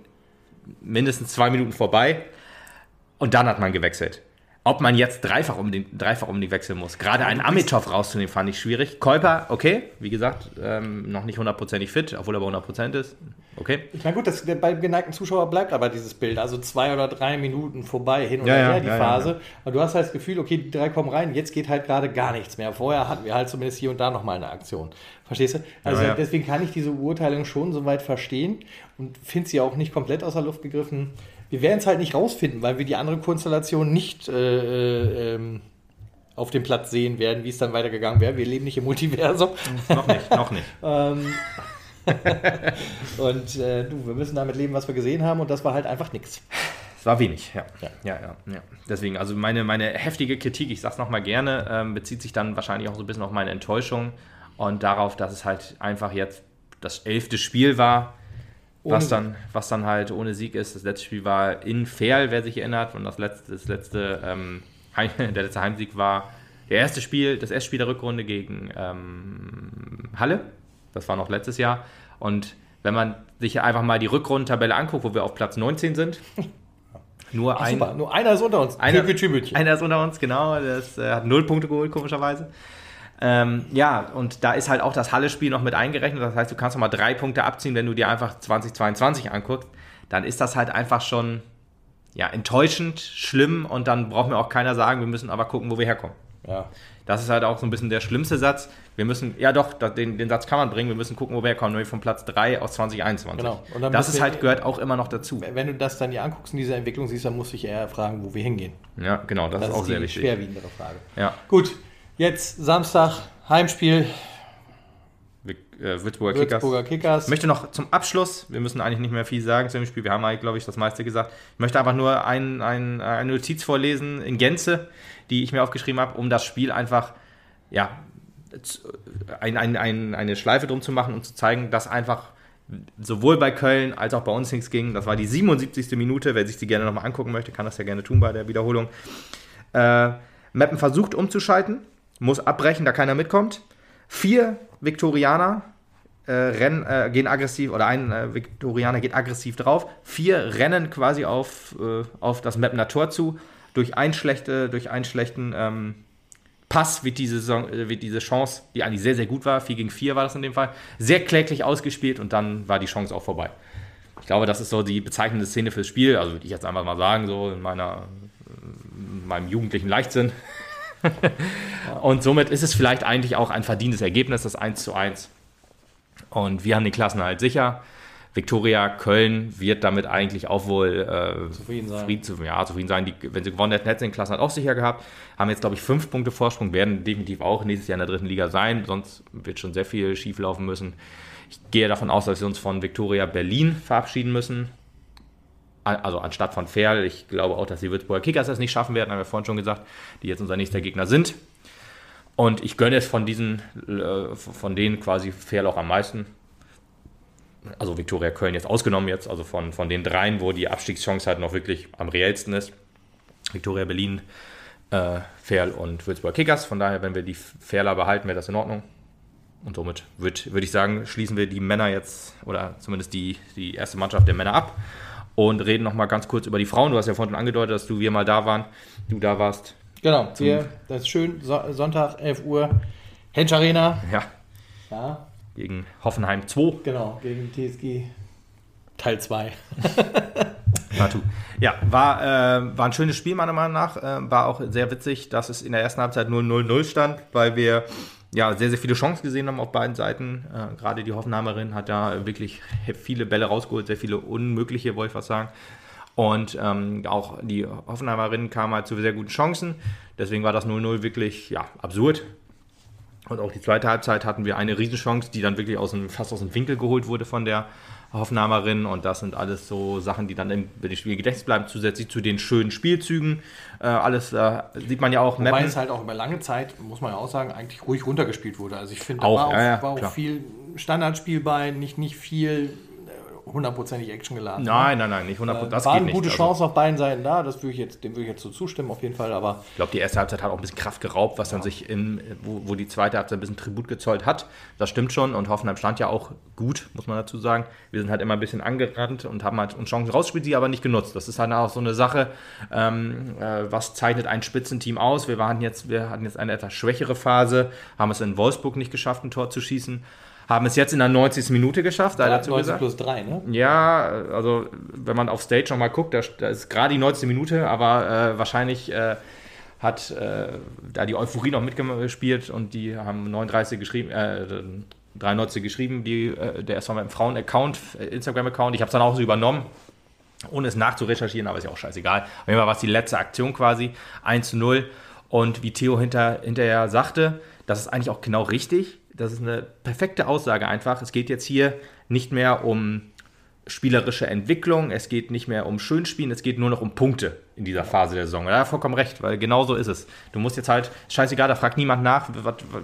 Speaker 2: mindestens zwei Minuten vorbei und dann hat man gewechselt. Ob man jetzt dreifach um den, dreifach um die wechseln muss. Gerade einen Amitov rauszunehmen, fand ich schwierig. Käuper, okay, wie gesagt, ähm, noch nicht hundertprozentig fit, obwohl er bei 100% ist. Okay.
Speaker 1: Ich meine, gut, das, beim geneigten Zuschauer bleibt aber dieses Bild. Also zwei oder drei Minuten vorbei, hin und ja, her ja, die ja, Phase. Aber du hast halt das Gefühl, okay, die drei kommen rein, jetzt geht halt gerade gar nichts mehr. Vorher hatten wir halt zumindest hier und da nochmal eine Aktion. Verstehst du? Also deswegen kann ich diese Beurteilung schon soweit verstehen und finde sie auch nicht komplett aus der Luft gegriffen. Wir werden es halt nicht rausfinden, weil wir die andere Konstellation nicht äh, äh, ähm, auf dem Platz sehen werden, wie es dann weitergegangen wäre. Wir leben nicht im Multiversum.
Speaker 2: noch nicht, noch nicht.
Speaker 1: ähm, und äh, du, wir müssen damit leben, was wir gesehen haben, und das war halt einfach nichts.
Speaker 2: Es war wenig, ja. Ja, ja, ja. ja. Deswegen, also meine, meine heftige Kritik, ich sag's nochmal gerne, ähm, bezieht sich dann wahrscheinlich auch so ein bisschen auf meine Enttäuschung und darauf, dass es halt einfach jetzt das elfte Spiel war was dann, was dann halt ohne Sieg ist. Das letzte Spiel war in Ferl, wer sich erinnert. Und das letzte, das letzte ähm, der letzte Heimsieg war der erste Spiel, das erste Spiel der Rückrunde gegen ähm, Halle. Das war noch letztes Jahr. Und wenn man sich einfach mal die Rückrundentabelle anguckt, wo wir auf Platz 19 sind, nur, Ach, ein,
Speaker 1: super. nur einer ist unter uns.
Speaker 2: Einer, einer ist unter uns, genau. Das äh, hat null Punkte geholt, komischerweise. Ähm, ja, und da ist halt auch das Halle-Spiel noch mit eingerechnet. Das heißt, du kannst noch mal drei Punkte abziehen, wenn du dir einfach 2022 anguckst. Dann ist das halt einfach schon ja, enttäuschend, schlimm und dann braucht mir auch keiner sagen, wir müssen aber gucken, wo wir herkommen. Ja. Das ist halt auch so ein bisschen der schlimmste Satz. Wir müssen, ja doch, den, den Satz kann man bringen, wir müssen gucken, wo wir herkommen, nämlich von Platz 3 aus 2021. Genau. Und das ist halt, gehört auch immer noch dazu.
Speaker 1: Wenn du das dann hier anguckst in dieser Entwicklung siehst, dann musst du dich eher fragen, wo wir hingehen.
Speaker 2: Ja, genau, das, das ist auch ist sehr wichtig.
Speaker 1: schwerwiegendere Frage. Ja. Gut, Jetzt Samstag, Heimspiel.
Speaker 2: Äh, Würzburger, Würzburger Kickers. Kickers. Ich möchte noch zum Abschluss, wir müssen eigentlich nicht mehr viel sagen zu dem Spiel, wir haben eigentlich, glaube ich, das meiste gesagt. Ich möchte einfach nur ein, ein, eine Notiz vorlesen in Gänze, die ich mir aufgeschrieben habe, um das Spiel einfach, ja, ein, ein, ein, eine Schleife drum zu machen und zu zeigen, dass einfach sowohl bei Köln als auch bei uns nichts ging. Das war die 77. Minute. Wer sich die gerne nochmal angucken möchte, kann das ja gerne tun bei der Wiederholung. Äh, Meppen versucht umzuschalten, muss abbrechen, da keiner mitkommt. Vier Viktorianer äh, rennen, äh, gehen aggressiv, oder ein äh, Viktorianer geht aggressiv drauf. Vier rennen quasi auf, äh, auf das Mapner Tor zu. Durch einen, schlechte, durch einen schlechten ähm, Pass wird diese, Saison, äh, wird diese Chance, die eigentlich sehr, sehr gut war, 4 gegen 4 war das in dem Fall, sehr kläglich ausgespielt und dann war die Chance auch vorbei. Ich glaube, das ist so die bezeichnende Szene fürs Spiel. Also würde ich jetzt einfach mal sagen, so in meiner, in meinem jugendlichen Leichtsinn. und somit ist es vielleicht eigentlich auch ein verdientes Ergebnis, das 1 zu 1. Und wir haben den Klassenhalt sicher. Viktoria Köln wird damit eigentlich auch wohl äh, zufrieden sein. Zufrieden, ja, zufrieden sein. Die, wenn sie gewonnen hätten, hätten sie den Klassenhalt auch sicher gehabt. Haben jetzt, glaube ich, fünf Punkte Vorsprung, werden definitiv auch nächstes Jahr in der dritten Liga sein. Sonst wird schon sehr viel schief laufen müssen. Ich gehe davon aus, dass wir uns von Viktoria Berlin verabschieden müssen also anstatt von Ferl. Ich glaube auch, dass die Würzburger Kickers das nicht schaffen werden, haben wir vorhin schon gesagt, die jetzt unser nächster Gegner sind. Und ich gönne es von diesen, äh, von denen quasi Ferl auch am meisten. Also Viktoria Köln jetzt ausgenommen jetzt, also von, von den dreien, wo die Abstiegschance halt noch wirklich am reellsten ist. Viktoria Berlin, äh, Ferl und Würzburger Kickers. Von daher, wenn wir die Ferler behalten, wäre das in Ordnung. Und somit würde würd ich sagen, schließen wir die Männer jetzt, oder zumindest die, die erste Mannschaft der Männer ab und reden noch mal ganz kurz über die Frauen. Du hast ja vorhin angedeutet, dass du wir mal da waren, du da warst.
Speaker 1: Genau, wir, das ist schön, so, Sonntag, 11 Uhr, Hensch Arena.
Speaker 2: Ja. ja. Gegen Hoffenheim 2.
Speaker 1: Genau, gegen TSG Teil 2.
Speaker 2: ja, war, äh, war ein schönes Spiel meiner Meinung nach. Äh, war auch sehr witzig, dass es in der ersten Halbzeit 0-0-0 stand, weil wir ja, sehr, sehr viele Chancen gesehen haben auf beiden Seiten. Äh, gerade die Hoffenheimerin hat da wirklich viele Bälle rausgeholt, sehr viele unmögliche, wollte ich was sagen. Und ähm, auch die Hoffenheimerin kam halt zu sehr guten Chancen. Deswegen war das 0-0 wirklich ja, absurd. Und auch die zweite Halbzeit hatten wir eine Riesenchance, die dann wirklich aus dem, fast aus dem Winkel geholt wurde von der Hoffenheimerin und das sind alles so Sachen, die dann im, Spiel Gedächtnis bleiben, zusätzlich zu den schönen Spielzügen. Äh, alles äh, sieht man ja auch.
Speaker 1: Wobei es halt auch über lange Zeit, muss man ja auch sagen, eigentlich ruhig runtergespielt wurde. Also ich finde, da auch, war, auch, ja, ja, war auch viel Standardspiel bei, nicht, nicht viel hundertprozentig Action geladen.
Speaker 2: Nein, nein, nein, nicht hundertprozentig.
Speaker 1: Das waren gute Chancen auf beiden Seiten da, das würde ich jetzt, dem würde ich jetzt so zustimmen, auf jeden Fall. Aber
Speaker 2: ich glaube, die erste Halbzeit hat auch ein bisschen Kraft geraubt, was dann sich in, wo, wo die zweite Halbzeit ein bisschen Tribut gezollt hat. Das stimmt schon und Hoffenheim stand ja auch gut, muss man dazu sagen. Wir sind halt immer ein bisschen angerannt und haben halt uns Chancen rausgespielt, die aber nicht genutzt. Das ist halt auch so eine Sache, ähm, äh, was zeichnet ein Spitzenteam aus. Wir, waren jetzt, wir hatten jetzt eine etwas schwächere Phase, haben es in Wolfsburg nicht geschafft, ein Tor zu schießen haben es jetzt in der 90. Minute geschafft,
Speaker 1: da dazu 90 gesagt. plus 3, ne?
Speaker 2: Ja, also wenn man auf Stage nochmal guckt, da, da, ist gerade die 90. Minute, aber äh, wahrscheinlich äh, hat äh, da die Euphorie noch mitgespielt und die haben 39 geschrieben, äh, 93 geschrieben, die, äh, der erstmal beim Frauen-Account, äh, Instagram-Account. Ich habe es dann auch so übernommen, ohne es nachzurecherchieren, aber ist ja auch scheißegal. Auf jeden Fall war es die letzte Aktion quasi, 1 zu 0. Und wie Theo hinter, hinterher sagte, das ist eigentlich auch genau richtig das ist eine perfekte Aussage einfach. Es geht jetzt hier nicht mehr um spielerische Entwicklung, es geht nicht mehr um Schönspielen, es geht nur noch um Punkte in dieser Phase der Saison. Da hat vollkommen recht, weil genau so ist es. Du musst jetzt halt, scheißegal, da fragt niemand nach,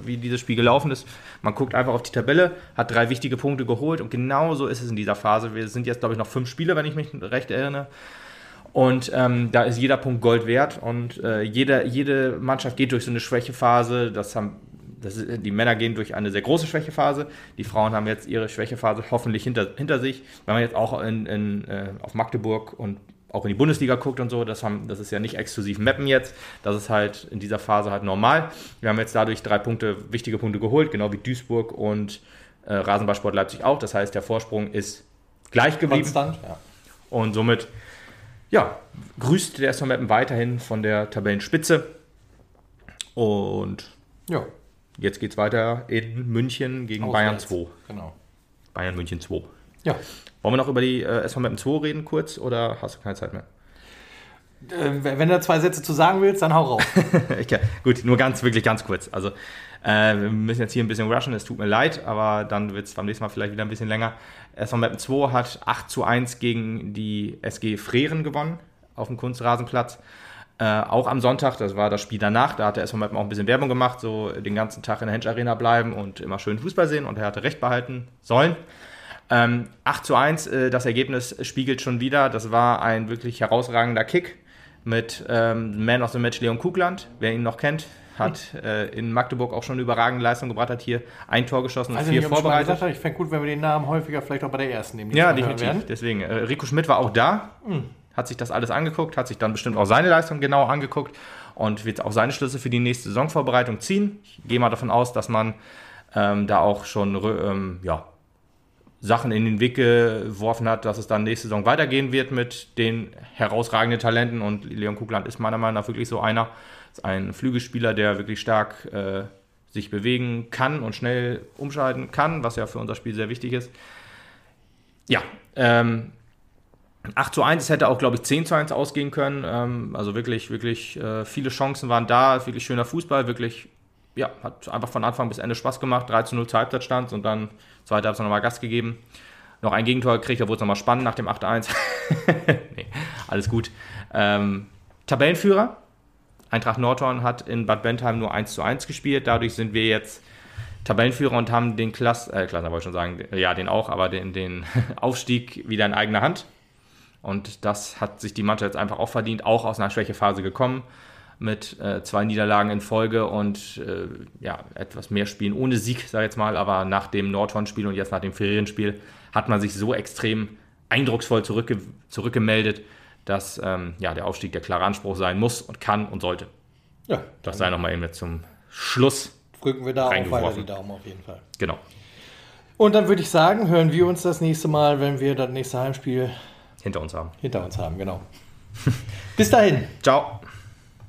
Speaker 2: wie dieses Spiel gelaufen ist. Man guckt einfach auf die Tabelle, hat drei wichtige Punkte geholt und genau so ist es in dieser Phase. Wir sind jetzt, glaube ich, noch fünf Spiele, wenn ich mich recht erinnere. Und ähm, da ist jeder Punkt Gold wert und äh, jede, jede Mannschaft geht durch so eine Schwächephase. Das haben ist, die Männer gehen durch eine sehr große Schwächephase. Die Frauen haben jetzt ihre Schwächephase hoffentlich hinter, hinter sich. Wenn man jetzt auch in, in, äh, auf Magdeburg und auch in die Bundesliga guckt und so, das, haben, das ist ja nicht exklusiv Mappen jetzt. Das ist halt in dieser Phase halt normal. Wir haben jetzt dadurch drei Punkte, wichtige Punkte geholt, genau wie Duisburg und äh, Rasenballsport Leipzig auch. Das heißt, der Vorsprung ist gleich geblieben. Konstant, ja. Und somit, ja, grüßt der SV Mappen weiterhin von der Tabellenspitze. Und ja, Jetzt geht es weiter in München gegen Auswärts. Bayern 2. Genau. Bayern München 2. Ja. Wollen wir noch über die äh, SV Mappen 2 reden kurz oder hast du keine Zeit mehr?
Speaker 1: Äh, wenn du zwei Sätze zu sagen willst, dann hau raus.
Speaker 2: ja, gut, nur ganz, wirklich ganz kurz. Also, äh, wir müssen jetzt hier ein bisschen rushen, es tut mir leid, aber dann wird es beim nächsten Mal vielleicht wieder ein bisschen länger. SV Mappen 2 hat 8 zu 1 gegen die SG Freren gewonnen auf dem Kunstrasenplatz. Äh, auch am Sonntag, das war das Spiel danach, da hat der SV Meppen auch ein bisschen Werbung gemacht, so den ganzen Tag in der Hensch Arena bleiben und immer schön Fußball sehen und er hatte recht behalten sollen. Ähm, 8 zu 1, äh, das Ergebnis spiegelt schon wieder, das war ein wirklich herausragender Kick mit ähm, Man of the Match Leon Kugland, wer ihn noch kennt, hat äh, in Magdeburg auch schon eine überragende Leistung gebracht, hat hier ein Tor geschossen und also vier nicht, vorbereitet.
Speaker 1: Ich, ich fände gut, wenn wir den Namen häufiger vielleicht auch bei der ersten nehmen.
Speaker 2: Ja, definitiv. Deswegen, äh, Rico Schmidt war auch da. Mhm hat sich das alles angeguckt, hat sich dann bestimmt auch seine Leistung genau angeguckt und wird auch seine Schlüsse für die nächste Saisonvorbereitung ziehen. Ich gehe mal davon aus, dass man ähm, da auch schon ähm, ja, Sachen in den Weg geworfen hat, dass es dann nächste Saison weitergehen wird mit den herausragenden Talenten und Leon Kugland ist meiner Meinung nach wirklich so einer. Ist ein Flügelspieler, der wirklich stark äh, sich bewegen kann und schnell umschalten kann, was ja für unser Spiel sehr wichtig ist. Ja, ähm, 8 zu 1, es hätte auch, glaube ich, 10 zu 1 ausgehen können. Ähm, also wirklich, wirklich äh, viele Chancen waren da, wirklich schöner Fußball, wirklich, ja, hat einfach von Anfang bis Ende Spaß gemacht. 3 zu 0 zur Halbzeitstand und dann zweite Halbzeit nochmal Gas gegeben. Noch ein Gegentor gekriegt, da wurde es nochmal spannend nach dem 8-1. nee, alles gut. Ähm, Tabellenführer, Eintracht Nordhorn hat in Bad Bentheim nur 1 zu 1 gespielt. Dadurch sind wir jetzt Tabellenführer und haben den Klass, äh, Klasse wollte ich schon sagen, ja, den auch, aber den, den Aufstieg wieder in eigener Hand. Und das hat sich die Mannschaft jetzt einfach auch verdient, auch aus einer Schwächephase gekommen mit äh, zwei Niederlagen in Folge und äh, ja, etwas mehr Spielen ohne Sieg, sag ich jetzt mal. Aber nach dem Nordhorn-Spiel und jetzt nach dem Ferienspiel hat man sich so extrem eindrucksvoll zurückge zurückgemeldet, dass ähm, ja, der Aufstieg der klare Anspruch sein muss und kann und sollte. Ja. Das sei nochmal eben zum Schluss.
Speaker 1: Drücken wir da auch weiter die Daumen auf jeden Fall.
Speaker 2: Genau.
Speaker 1: Und dann würde ich sagen, hören wir uns das nächste Mal, wenn wir das nächste Heimspiel
Speaker 2: hinter uns haben.
Speaker 1: Hinter uns haben, genau. Bis dahin.
Speaker 2: Ciao.